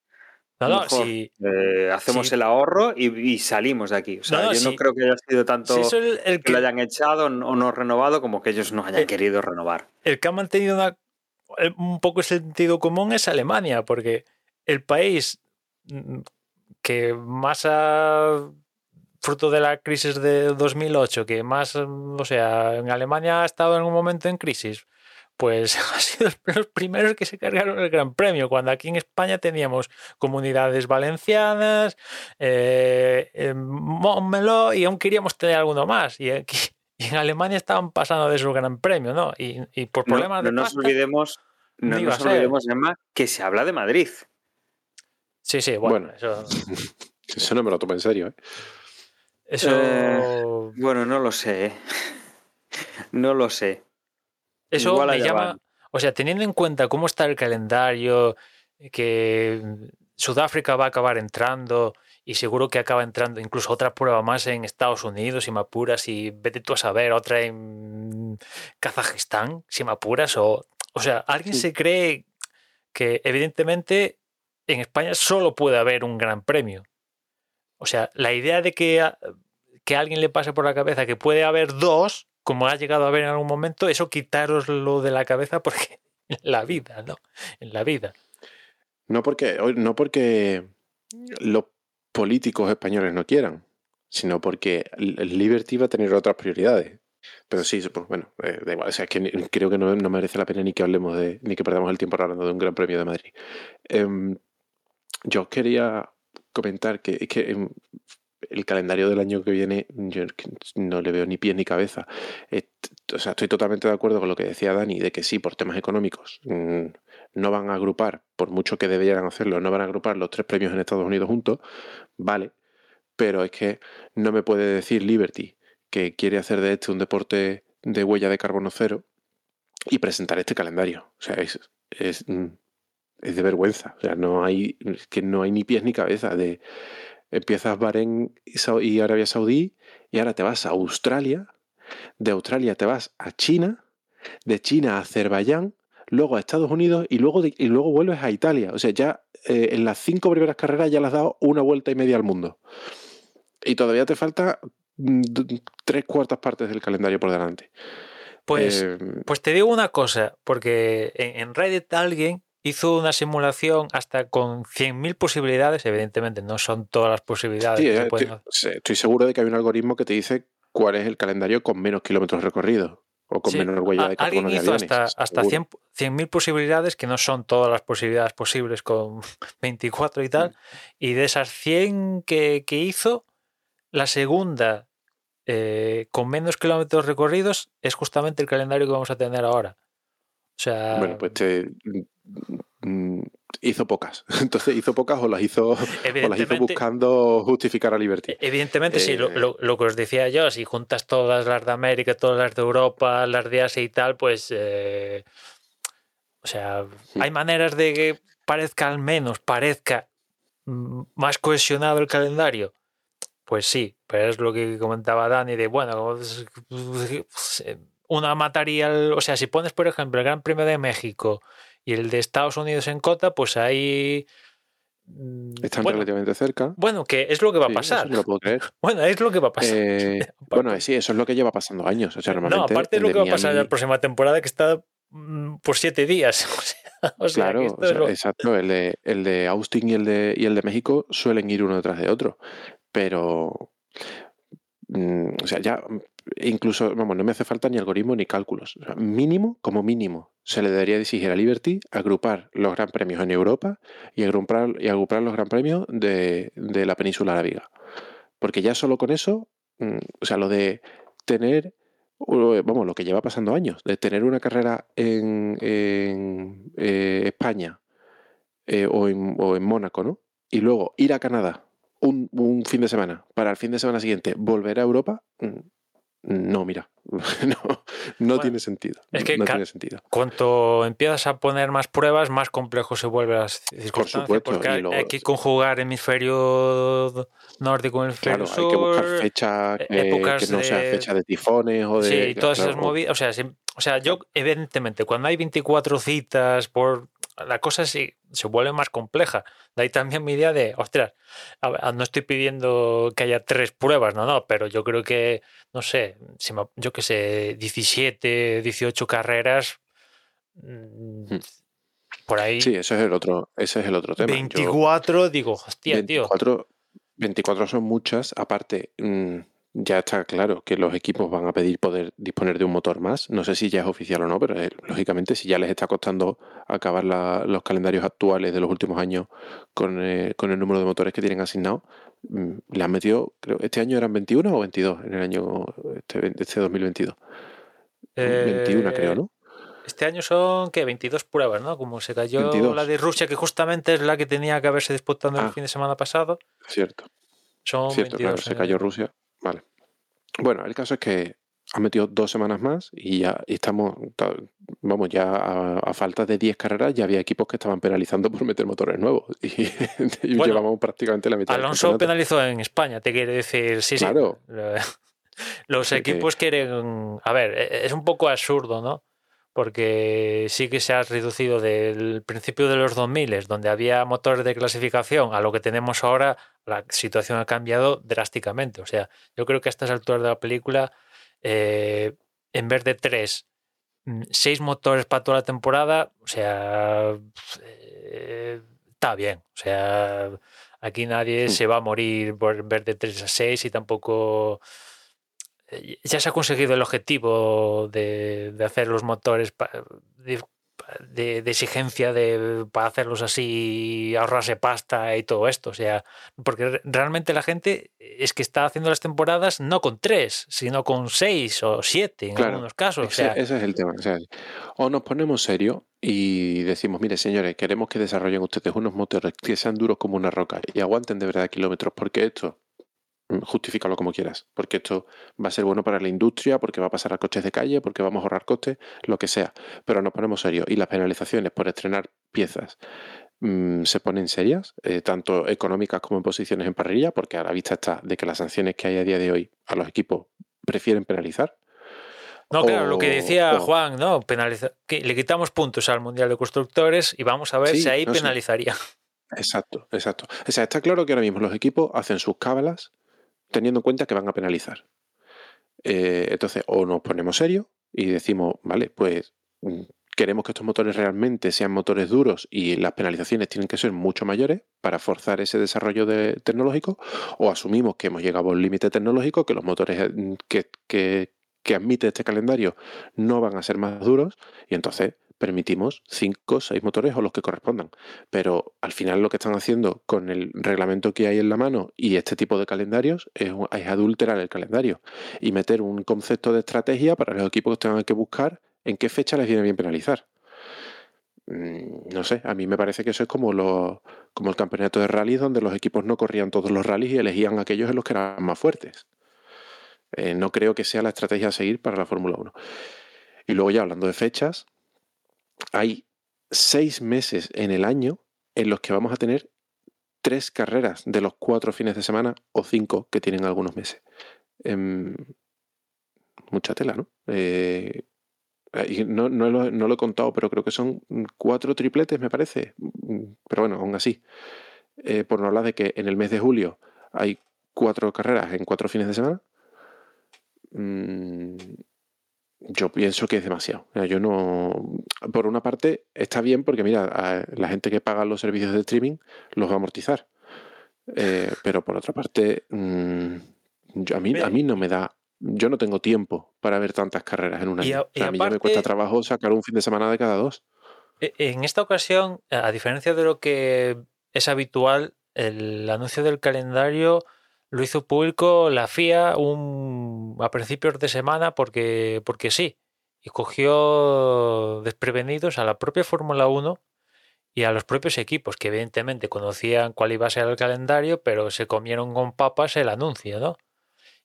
eh, hacemos el ahorro y, salimos de aquí. O sea, yo no creo que haya sido tanto que... lo hayan echado o no renovado como que ellos no hayan querido renovar. El que ha mantenido un poco el sentido común es Alemania, porque el país mm, que más ha fruto de la crisis de 2008, que más, o sea, en Alemania ha estado en un momento en crisis, pues <laughs> ha sido los primeros que se cargaron el Gran Premio, cuando aquí en España teníamos comunidades valencianas, eh, y aún queríamos tener alguno más. Y aquí <laughs> en Alemania estaban pasando de su Gran Premio, ¿no? Y, por problemas no, de. Nos olvidemos, no, nos olvidemos, Emma, que se habla de Madrid. Sí, sí, bueno, eso... <laughs> eso no me lo tomo en serio, ¿eh? Eso. Eh, bueno, no lo sé. ¿eh? No lo sé. Eso me llama. O sea, teniendo en cuenta cómo está el calendario, que Sudáfrica va a acabar entrando y seguro que acaba entrando incluso otra prueba más en Estados Unidos, si me apuras, y vete tú a saber, otra en Kazajistán, si me apuras, o, o sea, alguien Sí. se cree que evidentemente en España solo puede haber un gran premio. O sea, la idea de que a, que a alguien le pase por la cabeza que puede haber dos, como ha llegado a haber en algún momento, eso quitároslo de la cabeza porque <laughs> en la vida, ¿no? En la vida. No porque, no porque los políticos españoles no quieran, sino porque Liberty va a tener otras prioridades. Pero sí, pues bueno, eh, da igual. O sea, es que creo que no, no merece la pena ni que hablemos de, ni que perdamos el tiempo hablando de un Gran Premio de Madrid. Em, yo quería comentar que es que em, el calendario del año que viene yo no le veo ni pies ni cabeza. Et- o sea, estoy totalmente de acuerdo con lo que decía Dani, de que sí, por temas económicos, mm, no van a agrupar, por mucho que debieran hacerlo, no van a agrupar los tres premios en Estados Unidos juntos, vale, pero es que no me puede decir Liberty que quiere hacer de este un deporte de huella de carbono cero y presentar este calendario. O sea, es, es, mm, de vergüenza. O sea, no hay, es que no hay ni pies ni cabeza. De, empiezas Bahrein y, Arabia Saudí y ahora te vas a Australia, de Australia te vas a China, de China a Azerbaiyán, luego a Estados Unidos y luego, de- y luego vuelves a Italia. O sea, ya eh, en las cinco primeras carreras ya le has dado una vuelta y media al mundo. Y todavía te falta mm, tres cuartas partes del calendario por delante. Pues, Eh, pues te digo una cosa, porque en, en Reddit alguien hizo una simulación hasta con 100.000 posibilidades, evidentemente no son todas las posibilidades sí, que eh, se pueden estoy, seguro de que hay un algoritmo que te dice cuál es el calendario con menos kilómetros recorridos o con Sí, menor huella de alguien carbono de hizo aviones. hasta, hasta seguro. 100 100.000 posibilidades, que no son todas las posibilidades posibles con <laughs> 24 y tal, Mm. y de esas 100 que, que hizo, la segunda eh, con menos kilómetros recorridos es justamente el calendario que vamos a tener ahora. O sea, Bueno, pues te, hizo pocas. <laughs> Entonces hizo pocas o las hizo, o las hizo buscando justificar a Liberty. E- Evidentemente, sí, lo, Eh, lo- lo que os decía yo, si juntas todas las de América, todas las de Europa, las de Asia y tal, pues. eh, o sea, hay maneras de que parezca al menos, parezca mm, más cohesionado el calendario. Pues sí, pero es lo que comentaba Dani de, bueno, pues, eh, una mataría, o sea, si pones, por ejemplo, el Gran Premio de México y el de Estados Unidos en cota, pues ahí... mm, Están bueno, relativamente cerca. bueno, que es lo que va a Sí, eso pasar. lo puedo. <laughs> Bueno, es lo que va a pasar. Eh, <laughs> bueno, sí, eso es lo que lleva pasando años. O sea, normalmente. no, aparte es lo que va a pasar en la próxima temporada que está mm, por siete días. <laughs> O sea, Claro, esto o es sea, lo- exacto. El de, el de Austin y el de, y el de México suelen ir uno detrás de otro. Pero. mm, o sea, ya. Incluso, vamos, no me hace falta ni algoritmo ni cálculos. Mínimo, como mínimo, se le debería de exigir a Liberty agrupar los gran premios en Europa y agrupar, y agrupar los gran premios de, de la península arábiga. Porque ya solo con eso, mm, o sea, lo de tener vamos, lo que lleva pasando años, de tener una carrera en, eh, España eh, o, en, o en Mónaco, ¿no? Y luego ir a Canadá un, un fin de semana, para el fin de semana siguiente volver a Europa, mm, no, mira, <laughs> no, no Bueno, tiene sentido. es que no tiene sentido. Cuanto empiezas a poner más pruebas, más complejo se vuelve la circunstancia. supuesto, porque hay, luego- hay que conjugar hemisferio norte con hemisferio Claro, hay que buscar sur. fechas eh, que, épocas que no de- fechas de tifones o de... Sí, todas esas claro, movidas. O sea, si- o sea, yo, evidentemente, cuando hay 24 citas por. La cosa sí se vuelve más compleja. De ahí también mi idea de, ostras, no estoy pidiendo que haya tres pruebas, no, no, pero yo creo que, no sé, si me- yo qué sé, 17, 18 carreras. mm, Hmm. Por ahí, Sí, ese es el otro, ese es el otro tema. Yo- 24, digo, hostia, tío. 24, 24 son muchas. Aparte, mm, ya está claro que los equipos van a pedir poder disponer de un motor más. No sé si ya es oficial o no, pero eh, lógicamente, si ya les está costando acabar la- los calendarios actuales de los últimos años con, eh, con el número de motores que tienen asignado, mm, le han metido, creo, este año eran 21 o 22 en el año este, este 2022. 21, creo, Eh, ¿no? Este año son, ¿qué? 22 pruebas, ¿no? Como se cayó 22. la de Rusia, que justamente es la que tenía que haberse disputado el Ah. fin de semana pasado. Cierto. Son Cierto, 22. claro, se eh. cayó Rusia. Vale. Bueno, el caso es que ha metido dos semanas más y ya estamos, vamos, ya a, falta de 10 carreras ya había equipos que estaban penalizando por meter motores nuevos <laughs> y, llevamos prácticamente la mitad. Alonso penalizó en España, te quiere decir, sí, claro. <laughs> sí. Los equipos quieren, a ver, e, es un poco absurdo, ¿no? Porque sí que se ha reducido del principio de los 2000, donde había motores de clasificación, a lo que tenemos ahora, la situación ha cambiado drásticamente. O sea, yo creo que a estas alturas de la película eh, en vez de tres, mm, seis motores para toda la temporada, o sea, eh, está bien. O sea, aquí nadie mm. se va a morir por en vez de tres a seis y tampoco ya se ha conseguido el objetivo de, hacer los motores de, exigencia de, para hacerlos así, ahorrarse pasta y todo esto. O sea, porque realmente la gente es que está haciendo las temporadas no con tres, sino con seis o siete en algunos casos. Ese, o ese es el tema. O, nos ponemos serio y decimos, mire señores, queremos que desarrollen ustedes unos motores que sean duros como una roca y aguanten de verdad kilómetros, porque esto justifícalo como quieras, porque esto va a ser bueno para la industria, porque va a pasar a coches de calle, porque vamos a ahorrar costes, lo que sea. Pero nos ponemos serios y las penalizaciones por estrenar piezas mm, se ponen serias, eh, tanto económicas como en posiciones en parrilla, porque a la vista está de que las sanciones que hay a día de hoy a los equipos prefieren penalizar. No, claro, lo que decía Juan, ¿no? Penaliza, que le quitamos puntos al Mundial de Constructores y vamos a ver si ahí penalizaría. Exacto, exacto. O sea, está claro que ahora mismo los equipos hacen sus cábalas teniendo en cuenta que van a penalizar. Eh, entonces, o nos ponemos serios y decimos, vale, pues mm, queremos que estos motores realmente sean motores duros y las penalizaciones tienen que ser mucho mayores para forzar ese desarrollo tecnológico, o asumimos que hemos llegado a un límite tecnológico, que los motores eh, que, que admite este calendario no van a ser más duros, y entonces permitimos cinco o seis motores o los que correspondan. Pero al final lo que están haciendo con el reglamento que hay en la mano y este tipo de calendarios es, adulterar el calendario y meter un concepto de estrategia para los equipos que tengan que buscar en qué fecha les viene bien penalizar. Mm, no sé, a mí me parece que eso es como, lo, como el campeonato de rally donde los equipos no corrían todos los rallies y elegían aquellos en los que eran más fuertes. Eh, no creo que sea la estrategia a seguir para la Fórmula 1. Y luego ya hablando de fechas, hay seis meses en el año en los que vamos a tener tres carreras de los cuatro fines de semana o cinco que tienen algunos meses. Em, mucha tela, ¿no? Eh, no, lo, he contado, pero creo que son cuatro tripletes, me parece. Pero bueno, aún así. Eh, por no hablar de que en el mes de julio hay cuatro carreras en cuatro fines de semana. Mm, yo pienso que es demasiado. Yo no. Por una parte, está bien porque, mira, la gente que paga los servicios de streaming los va a amortizar. Eh, pero por otra parte, mm, a, mí, a mí no me da. Yo no tengo tiempo para ver tantas carreras en una año. a, mí ya me cuesta trabajo sacar un fin de semana de cada dos. E, en esta ocasión, a diferencia de lo que es habitual, el anuncio del calendario lo hizo público la FIA un, a principios de semana porque, porque sí, y cogió desprevenidos a la propia Fórmula 1 y a los propios equipos, que evidentemente conocían cuál iba a ser el calendario, pero se comieron con papas el anuncio.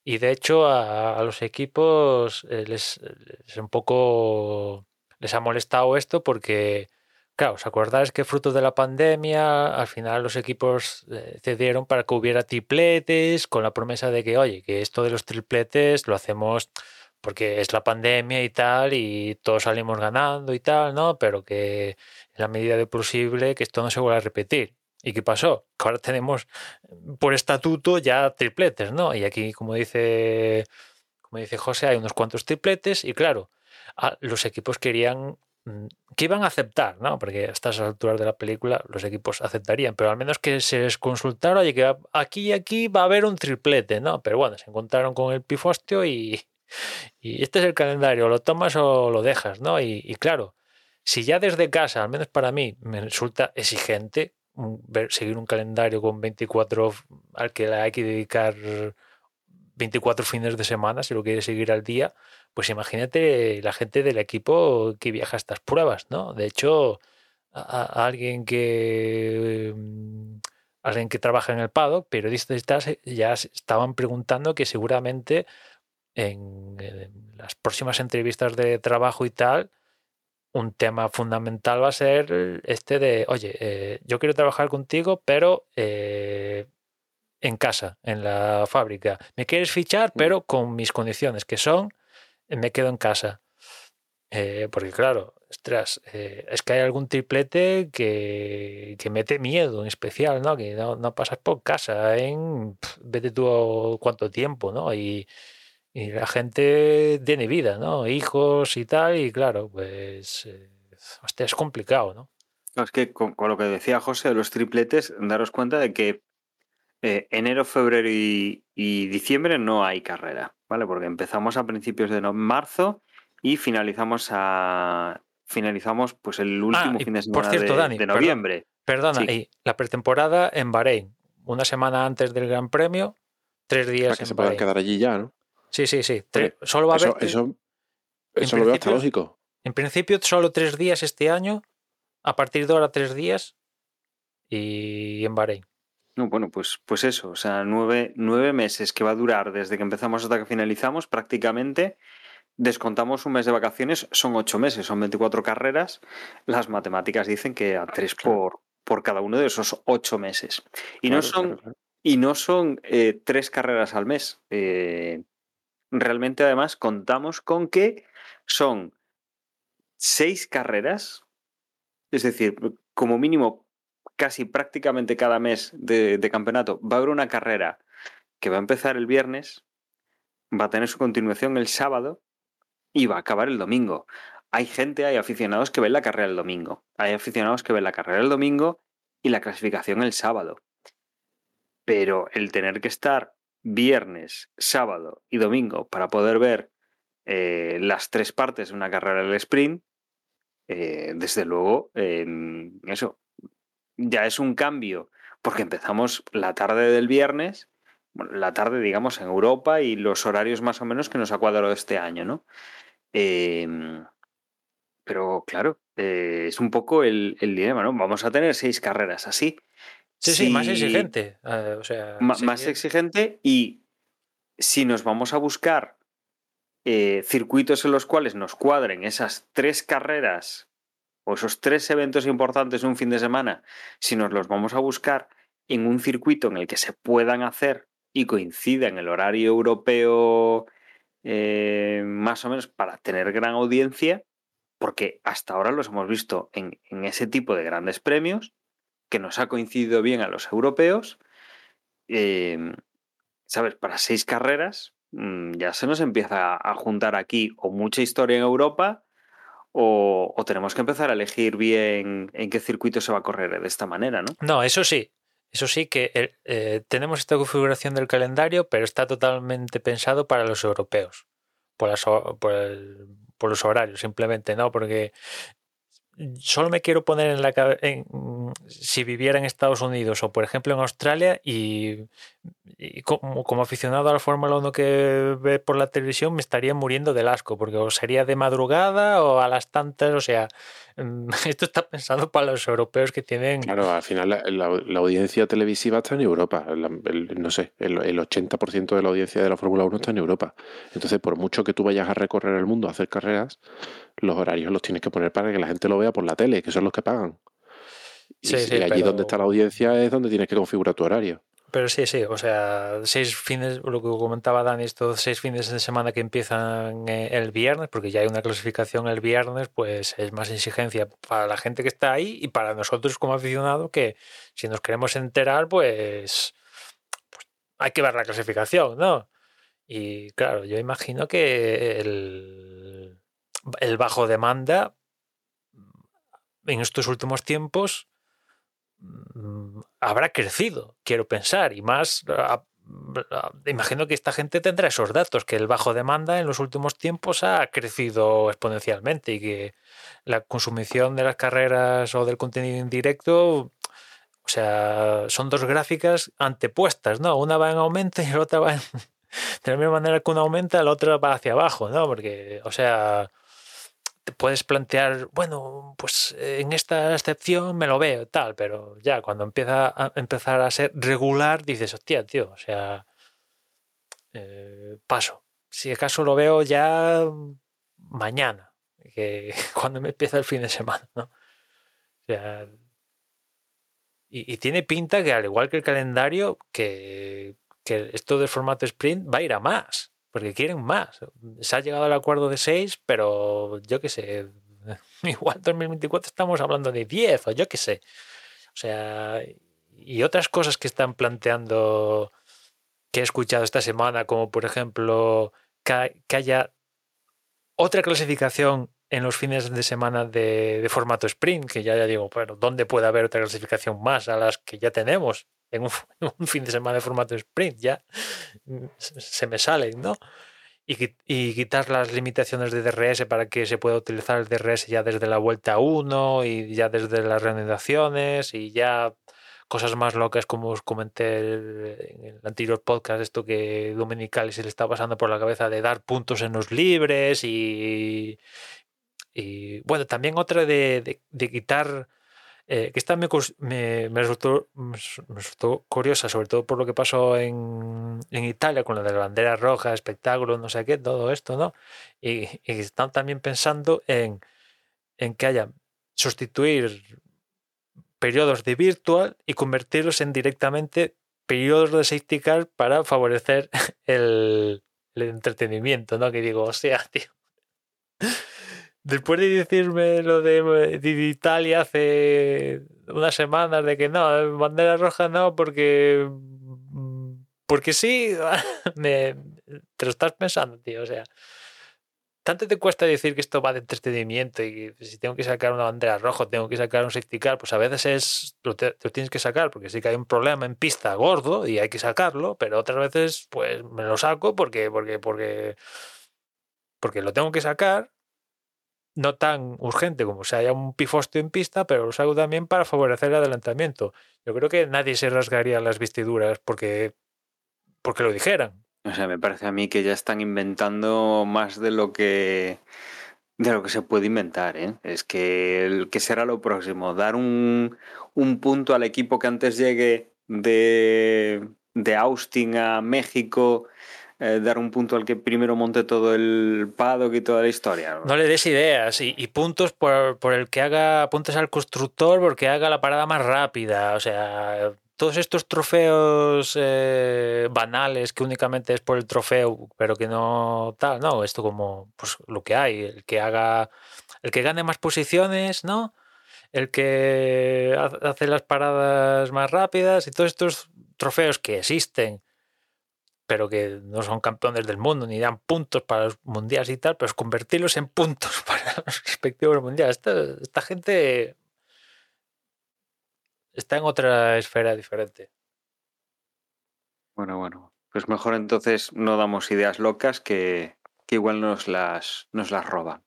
Y de hecho a, los equipos eh, les, les, un poco les ha molestado esto porque Claro, ¿os acordáis que fruto de la pandemia al final los equipos eh, cedieron para que hubiera tripletes con la promesa de que, oye, que esto de los tripletes lo hacemos porque es la pandemia y tal y todos salimos ganando y tal, ¿no? Pero que en la medida de posible que esto no se vuelva a repetir. ¿Y qué pasó? Que ahora tenemos por estatuto ya tripletes, ¿no? Y aquí, como dice, como dice José, hay unos cuantos tripletes y claro, los equipos querían Mm, que iban a aceptar, ¿no? Porque a estas alturas de la película los equipos aceptarían, pero al menos que se les consultara, oye, que aquí y aquí va a haber un triplete, ¿no? Pero bueno, se encontraron con el pifostio y, y este es el calendario, lo tomas o lo dejas, ¿no? Y, claro, si ya desde casa, al menos para mí, me resulta exigente ver, seguir un calendario con 24 al que hay que dedicar 24 fines de semana, si lo quieres seguir al día, pues imagínate la gente del equipo que viaja a estas pruebas, ¿no? De hecho, a, alguien que mm, alguien que trabaja en el paddock, periodistas ya estaban preguntando que seguramente en, en las próximas entrevistas de trabajo y tal, un tema fundamental va a ser este de, oye, eh, yo quiero trabajar contigo, pero eh, en casa, en la fábrica. Me quieres fichar, Mm. pero con mis condiciones, que son, eh, me quedo en casa. Eh, porque claro, ostras, eh, es que hay algún triplete que, que mete miedo en especial, ¿no? Que no, no pasas por casa en, pf, vete tú cuánto tiempo, ¿no? Y, y la gente tiene vida, ¿no? Hijos y tal, y claro, pues eh, es complicado, ¿no? No, es que con, con lo que decía José de los tripletes, daros cuenta de que eh, enero, febrero y, y diciembre no hay carrera, ¿vale? Porque empezamos a principios de marzo y finalizamos a finalizamos pues el último Ah, y fin de por semana cierto, de, Dani, de noviembre. Perdona, Sí. y la pretemporada en Bahrein, una semana antes del Gran Premio, tres días Para que en se puedan quedar allí ya, ¿no? Sí, sí, sí. Solo va a Eso, haber, eso, eso lo veo hasta principio- lógico. en principio, solo tres días este año, a partir de ahora tres días y en Bahrein. No, bueno, pues, pues eso, o sea, nueve, nueve meses que va a durar desde que empezamos hasta que finalizamos, prácticamente descontamos un mes de vacaciones, son ocho meses, son 24 carreras. Las matemáticas dicen que a tres por, por cada uno de esos ocho meses. Y no son, claro, claro. y no son eh, tres carreras al mes. Eh, realmente, además, contamos con que son seis carreras, es decir, como mínimo, casi prácticamente cada mes de, campeonato va a haber una carrera que va a empezar el viernes, va a tener su continuación el sábado y va a acabar el domingo. Hay gente, hay aficionados que ven la carrera el domingo. Hay aficionados que ven la carrera el domingo y la clasificación el sábado. Pero el tener que estar viernes, sábado y domingo para poder ver eh, las tres partes de una carrera del sprint, eh, desde luego, eh, eso ya es un cambio, porque empezamos la tarde del viernes, bueno, la tarde, digamos, en Europa y los horarios más o menos que nos ha cuadrado este año, ¿no? Eh, pero claro, eh, es un poco el, el dilema, ¿no? Vamos a tener seis carreras así. Sí, sí, más exigente. eh, o sea, ma- más exigente y si nos vamos a buscar eh, circuitos en los cuales nos cuadren esas tres carreras o esos tres eventos importantes de un fin de semana, si nos los vamos a buscar en un circuito en el que se puedan hacer y coincida en el horario europeo eh, más o menos para tener gran audiencia, porque hasta ahora los hemos visto en, en ese tipo de grandes premios, que nos ha coincidido bien a los europeos, eh, ¿sabes? Para seis carreras mm, ya se nos empieza a juntar aquí o mucha historia en Europa o, tenemos que empezar a elegir bien en qué circuito se va a correr de esta manera, ¿no? No, eso sí. Eso sí que eh, eh, tenemos esta configuración del calendario, pero está totalmente pensado para los europeos. Por los horarios, simplemente, ¿no? Porque solo me quiero poner en la cabeza si viviera en Estados Unidos o, por ejemplo, en Australia y, como, aficionado a la Fórmula 1 que ve por la televisión me estaría muriendo del asco, porque sería de madrugada o a las tantas, o sea, mm, <laughs> esto está pensado para los europeos que tienen... Claro, al final la, audiencia televisiva está en Europa. El- no sé, el, el 80% de la audiencia de la Fórmula 1 está en Europa. Entonces, por mucho que tú vayas a recorrer el mundo a hacer carreras, los horarios los tienes que poner para que la gente lo vea por la tele, que son los que pagan. Y, Sí, y allí pero- donde está la audiencia es donde tienes que configurar tu horario. Pero sí, sí, o sea, seis fines, lo que comentaba Dani, estos seis fines de semana que empiezan eh, el viernes, porque ya hay una clasificación el viernes, pues es más exigencia para la gente que está ahí y para nosotros como aficionados que si nos queremos enterar, pues, pues hay que ver la clasificación, ¿no? Y claro, yo imagino que el, el bajo demanda en estos últimos tiempos mm, habrá crecido, quiero pensar, y más, a- a- imagino que esta gente tendrá esos datos, que el bajo demanda en los últimos tiempos ha crecido exponencialmente y que la consumición de las carreras o del contenido indirecto, o sea, son dos gráficas antepuestas, ¿no? Una va en aumento y la otra va en... <laughs> De la misma manera que una aumenta, la otra va hacia abajo, ¿no? Porque, o sea, puedes plantear, bueno, pues eh, en esta excepción me lo veo, tal, pero ya cuando empieza a empezar a ser regular, dices, hostia, tío, o sea, eh, paso. si acaso lo veo ya mañana, que <laughs> cuando me empieza el fin de semana, ¿no? O sea, y, y tiene pinta que al igual que el calendario, que, que esto del formato sprint va a ir a más, porque quieren más. Se ha llegado al acuerdo de 6, pero yo qué sé, <laughs> igual 2024 estamos hablando de 10 o yo qué sé. O sea, y otras cosas que están planteando que he escuchado esta semana, como por ejemplo que, haya otra clasificación en los fines de semana de, de, formato sprint, que ya, ya digo, bueno, ¿dónde puede haber otra clasificación más a las que ya tenemos en un, <laughs> un fin de semana de formato sprint? Ya se me salen, ¿no? Y, y, quitar las limitaciones de DRS para que se pueda utilizar el DRS ya desde la vuelta 1 y ya desde las reanudaciones y ya cosas más locas como os comenté en el anterior podcast, esto que Dominical se le está pasando por la cabeza de dar puntos en los libres y, y bueno, también otra de, de, de quitar, eh, que esta me, resultó, curiosa, sobre todo por lo que pasó en, en, Italia con lo de la bandera roja, espectáculo, no sé qué, todo esto, ¿no? Y, y están también pensando en, en que haya sustituir periodos de virtual y convertirlos en directamente periodos de safety car para favorecer <laughs> el, el entretenimiento, ¿no? Que digo, o sea, tío después de decirme lo de, de, Italia hace unas semanas de que no, bandera roja no, porque. Porque sí, <laughs> me, te lo estás pensando, tío. O sea, tanto te cuesta decir que esto va de entretenimiento y que si tengo que sacar una bandera roja, tengo que sacar un safety car, pues a veces es lo, te, lo tienes que sacar porque sí que hay un problema en pista gordo y hay que sacarlo, pero otras veces pues me lo saco porque porque porque porque lo tengo que sacar no tan urgente como si haya un pifostio en pista, pero lo hago también para favorecer el adelantamiento. Yo creo que nadie se rasgaría las vestiduras porque, porque lo dijeran. O sea, me parece a mí que ya están inventando más de lo que de lo que se puede inventar, ¿eh? Es que el será lo próximo, dar un, un punto al equipo que antes llegue de, de Austin a México eh, dar un punto al que primero monte todo el paddock y toda la historia. No le des ideas y, puntos por, por, el que haga, puntos al constructor porque haga la parada más rápida. O sea, todos estos trofeos eh, banales que únicamente es por el trofeo, pero que no tal, no, esto como pues lo que hay, el que haga, el que gane más posiciones, ¿no? El que hace las paradas más rápidas y todos estos trofeos que existen pero que no son campeones del mundo ni dan puntos para los mundiales y tal, pero es convertirlos en puntos <laughs> para los respectivos mundiales. Esta, esta gente está en otra esfera diferente. Bueno, bueno, pues mejor entonces no damos ideas locas que, que igual nos las, nos las roban.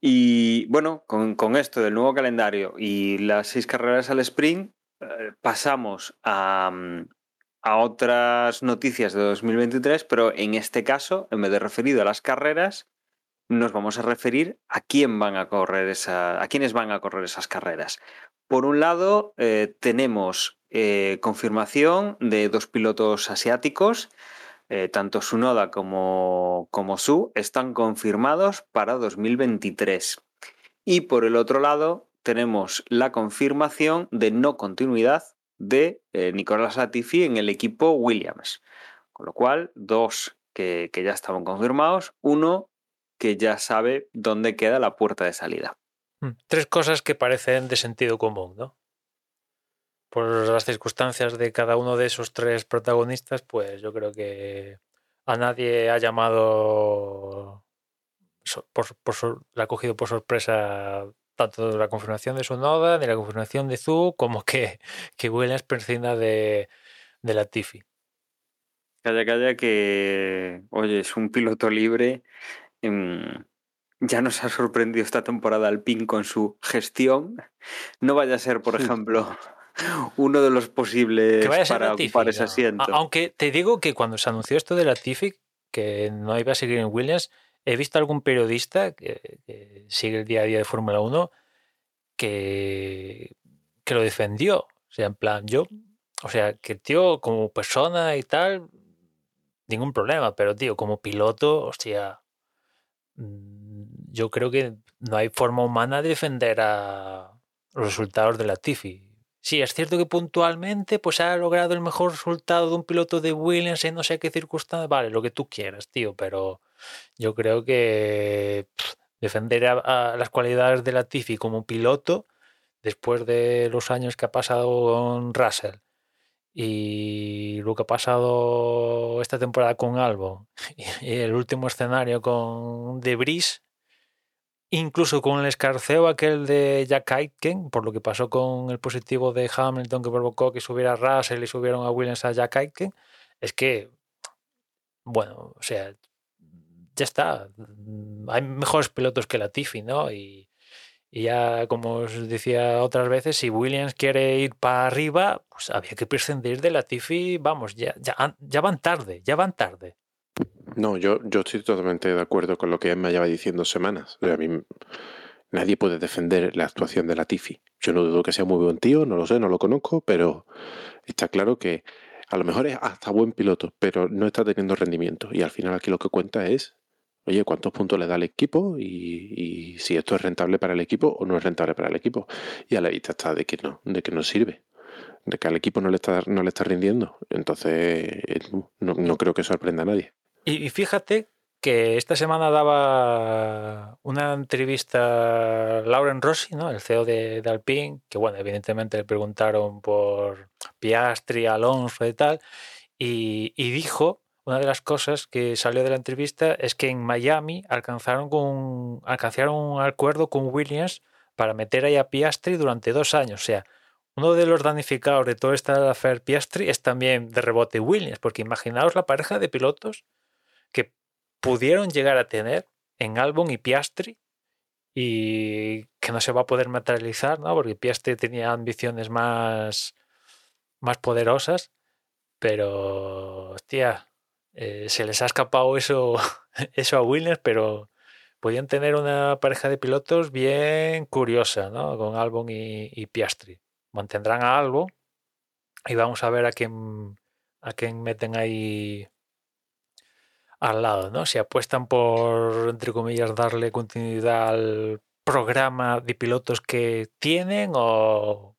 Y bueno, con, con, esto del nuevo calendario y las seis carreras al sprint, eh, pasamos a, a otras noticias de 2023, pero en este caso, en vez de referido a las carreras, nos vamos a referir a quién van a correr esa, a quiénes van a correr esas carreras. Por un lado, eh, tenemos eh, confirmación de dos pilotos asiáticos, eh, tanto Sunoda como, como Su están confirmados para 2023. Y por el otro lado, tenemos la confirmación de no continuidad de eh, Nicolás Latifi en el equipo Williams. Con lo cual, dos que, ya estaban confirmados, uno que ya sabe dónde queda la puerta de salida. Hmm, tres cosas que parecen de sentido común, ¿no? Por las circunstancias de cada uno de esos tres protagonistas, pues yo creo que a nadie ha llamado, por, la ha cogido por sorpresa tanto la confirmación de su noda ni la confirmación de Zu como que, que Williams prescinda de, de la Tiffy. Calla, calla, que, oye, es un piloto libre. Eh, ya nos ha sorprendido esta temporada Alpine con su gestión. No vaya a ser, por ejemplo, uno de los posibles para Latifi, ocupar ese asiento. Aunque te digo que cuando se anunció esto de la Tiffy, que no iba a seguir en Williams, he visto algún periodista que, sigue el día a día de Fórmula 1 que, que lo defendió. O sea, en plan, yo, o sea, que tío como persona y tal, ningún problema, pero tío, como piloto, hostia, mm, yo creo que no hay forma humana de defender a los resultados de la Tiffy. Sí, es cierto que puntualmente pues ha logrado el mejor resultado de un piloto de Williams en no sé qué circunstancias, vale, lo que tú quieras, tío, pero yo creo que defender a, las cualidades de la Tiffy como piloto después de los años que ha pasado con Russell y lo que ha pasado esta temporada con Albon <laughs> y el último escenario con Debris, incluso con el escarceo aquel de Jack Aitken, por lo que pasó con el positivo de Hamilton que provocó que subiera Russell y subieron a Williams a Jack Aitken, es que, bueno, o sea, ya está. Hay mejores pilotos que la Tiffy, ¿no? Y, y ya, como os decía otras veces, si Williams quiere ir para arriba, pues había que prescindir de la Tiffy. Vamos, ya, ya, ya van tarde, ya van tarde. No, yo, yo estoy totalmente de acuerdo con lo que me lleva diciendo semanas. a mí, nadie puede defender la actuación de la Tiffy. Yo no dudo que sea muy buen tío, no lo sé, no lo conozco, pero está claro que a lo mejor es hasta buen piloto, pero no está teniendo rendimiento. Y al final aquí lo que cuenta es oye, cuántos puntos le da al equipo y, si esto es rentable para el equipo o no es rentable para el equipo. Y a la vista está de que no, de que no sirve, de que al equipo no le está, no le está rindiendo. Entonces, eh, no, creo que sorprenda a nadie. Y, fíjate que esta semana daba una entrevista Lauren Rossi, ¿no? el CEO de, Alpine, que bueno, evidentemente le preguntaron por Piastri, Alonso y tal, y dijo una de las cosas que salió de la entrevista es que en Miami alcanzaron, alcanzaron un acuerdo con Williams para meter ahí a Piastri durante dos años. O sea, uno de los damnificados de toda esta affair Piastri es también de rebote Williams, porque imaginaos la pareja de pilotos que pudieron llegar a tener en Albon y Piastri y que no se va a poder materializar, ¿no? Porque Piastri tenía ambiciones más, más poderosas, pero, hostia, eh, se les ha escapado eso, <laughs> eso a Williams, pero podían tener una pareja de pilotos bien curiosa, ¿no? Con Albon y, Piastri. Mantendrán a Albon y vamos a ver a quién, a quién meten ahí al lado, ¿no? Si apuestan por, entre comillas, darle continuidad al programa de pilotos que tienen o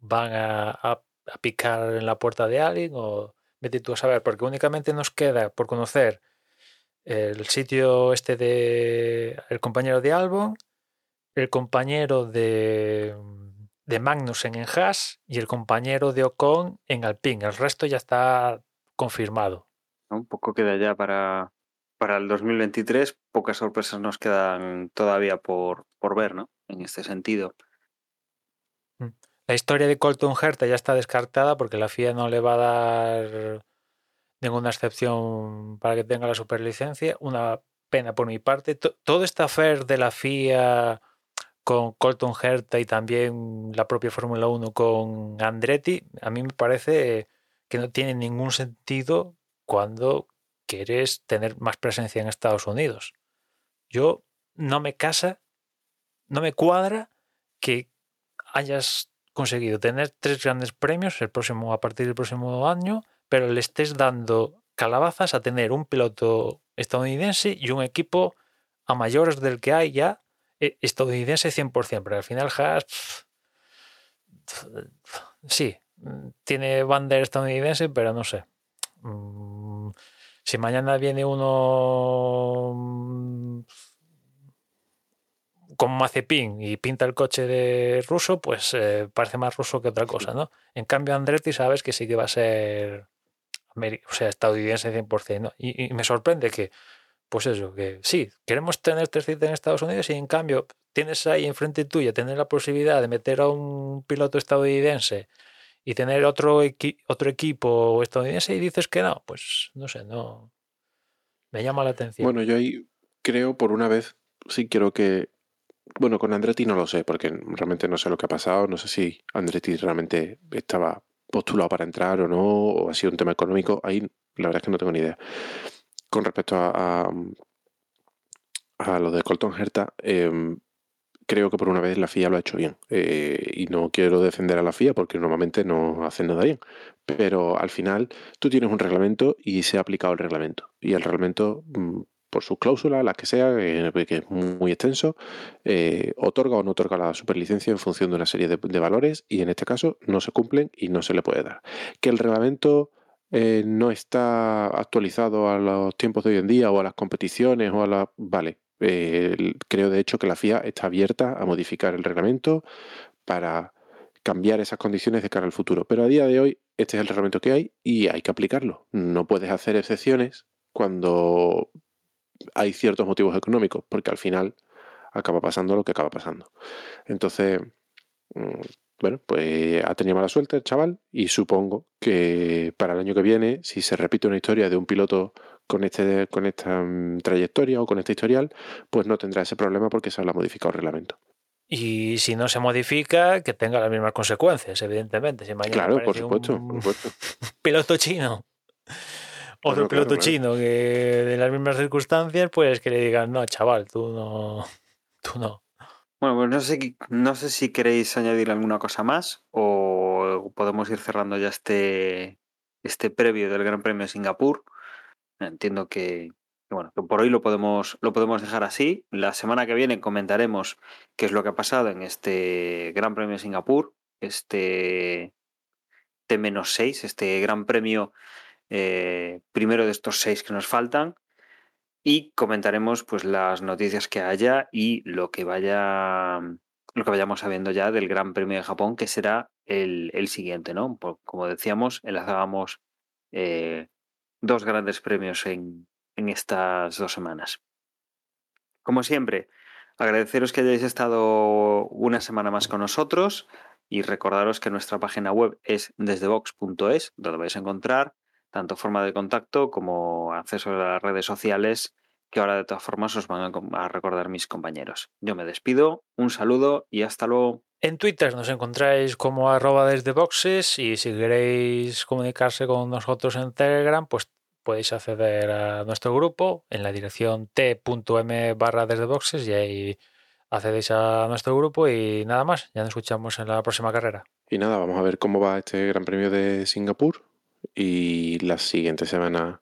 van a, a picar en la puerta de alguien o vete tú a saber, porque únicamente nos queda por conocer el sitio este de el compañero de Albon, el compañero de, de Magnussen en Haas y el compañero de Ocon en Alpine. El resto ya está confirmado. Un poco queda ya para, para el 2023. Pocas sorpresas nos quedan todavía por, por ver, ¿no? En este sentido. La historia de Colton Herta ya está descartada porque la FIA no le va a dar ninguna excepción para que tenga la superlicencia. Una pena por mi parte. Todo esta affair de la FIA con Colton Herta y también la propia Fórmula 1 con Andretti, a mí me parece que no tiene ningún sentido cuando quieres tener más presencia en Estados Unidos. Yo no me casa, no me cuadra que hayas conseguido tener tres grandes premios el próximo, a partir del próximo año, pero le estés dando calabazas a tener un piloto estadounidense y un equipo a mayores del que hay ya eh, estadounidense 100%, pero al final Haas sí, tiene bandera estadounidense, pero no sé. Mm, si mañana viene uno como Mazepin y pinta el coche de ruso, pues eh, parece más ruso que otra cosa, ¿no? En cambio, Andretti sabes que sí que va a ser o sea, estadounidense 100%, ¿no? Y, me sorprende que, pues eso, que sí, queremos tener tres citas en Estados Unidos y en cambio tienes ahí enfrente tuya, tener la posibilidad de meter a un piloto estadounidense y tener otro, otro equipo estadounidense y dices que no, pues no sé, no. Me llama la atención. Bueno, yo ahí creo por una vez, sí quiero que bueno, con Andretti no lo sé, porque realmente no sé lo que ha pasado. No sé si Andretti realmente estaba postulado para entrar o no, o ha sido un tema económico. Ahí la verdad es que no tengo ni idea. Con respecto a, a, lo de Colton Herta, em, creo que por una vez la FIA lo ha hecho bien. Eh, y no quiero defender a la FIA porque normalmente no hacen nada bien. Pero al final tú tienes un reglamento y se ha aplicado el reglamento. Y el reglamento, mm, por sus cláusulas, las que sea, que es muy extenso, eh, otorga o no otorga la superlicencia en función de una serie de, valores y en este caso no se cumplen y no se le puede dar. Que el reglamento eh, no está actualizado a los tiempos de hoy en día o a las competiciones o a la... Vale, creo de hecho que la FIA está abierta a modificar el reglamento para cambiar esas condiciones de cara al futuro. Pero a día de hoy este es el reglamento que hay y hay que aplicarlo. No puedes hacer excepciones cuando hay ciertos motivos económicos, porque al final acaba pasando lo que acaba pasando. Entonces, mm, bueno, pues ha tenido mala suerte el chaval y supongo que para el año que viene, si se repite una historia de un piloto con, este, con esta mm, trayectoria o con este historial, pues no tendrá ese problema porque se habrá modificado el reglamento. Y si no se modifica, que tenga las mismas consecuencias, evidentemente. Si mañana Claro, por supuesto, un por supuesto. <laughs> piloto chino, otro Claro, piloto claro, claro. chino que de las mismas circunstancias, pues que le digan, no, chaval, tú no, tú no. Bueno, pues no sé, no sé si queréis añadir alguna cosa más o podemos ir cerrando ya este, este previo del Gran Premio de Singapur. Entiendo que, que, bueno, que por hoy lo podemos, lo podemos dejar así. La semana que viene comentaremos qué es lo que ha pasado en este Gran Premio de Singapur, este T-6, este Gran Premio eh, primero de estos seis que nos faltan y comentaremos pues las noticias que haya y lo que vaya lo que vayamos sabiendo ya del Gran Premio de Japón que será el, el siguiente no como decíamos enlazábamos eh, dos grandes premios en, en estas dos semanas. Como siempre agradeceros que hayáis estado una semana más con nosotros y recordaros que nuestra página web es desdevox.es donde vais a encontrar tanto forma de contacto como acceso a las redes sociales que ahora de todas formas os van a recordar mis compañeros. Yo me despido, un saludo y hasta luego. En Twitter nos encontráis como arroba desde boxes y si queréis comunicarse con nosotros en Telegram, pues podéis acceder a nuestro grupo en la dirección t.m barra desde boxes y ahí accedéis a nuestro grupo y nada más. Ya nos escuchamos en la próxima carrera. Y nada, vamos a ver cómo va este Gran Premio de Singapur y la siguiente semana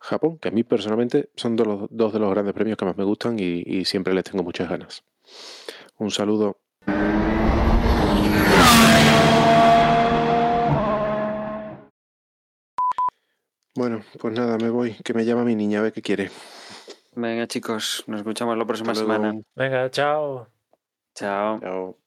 Japón, que a mí personalmente son de los, dos de los grandes premios que más me gustan y, y siempre les tengo muchas ganas. Un saludo. Bueno, pues nada, me voy, que me llama mi niña a ver qué quiere. Venga chicos, nos escuchamos la próxima semana. Venga, chao. Chao. Chao.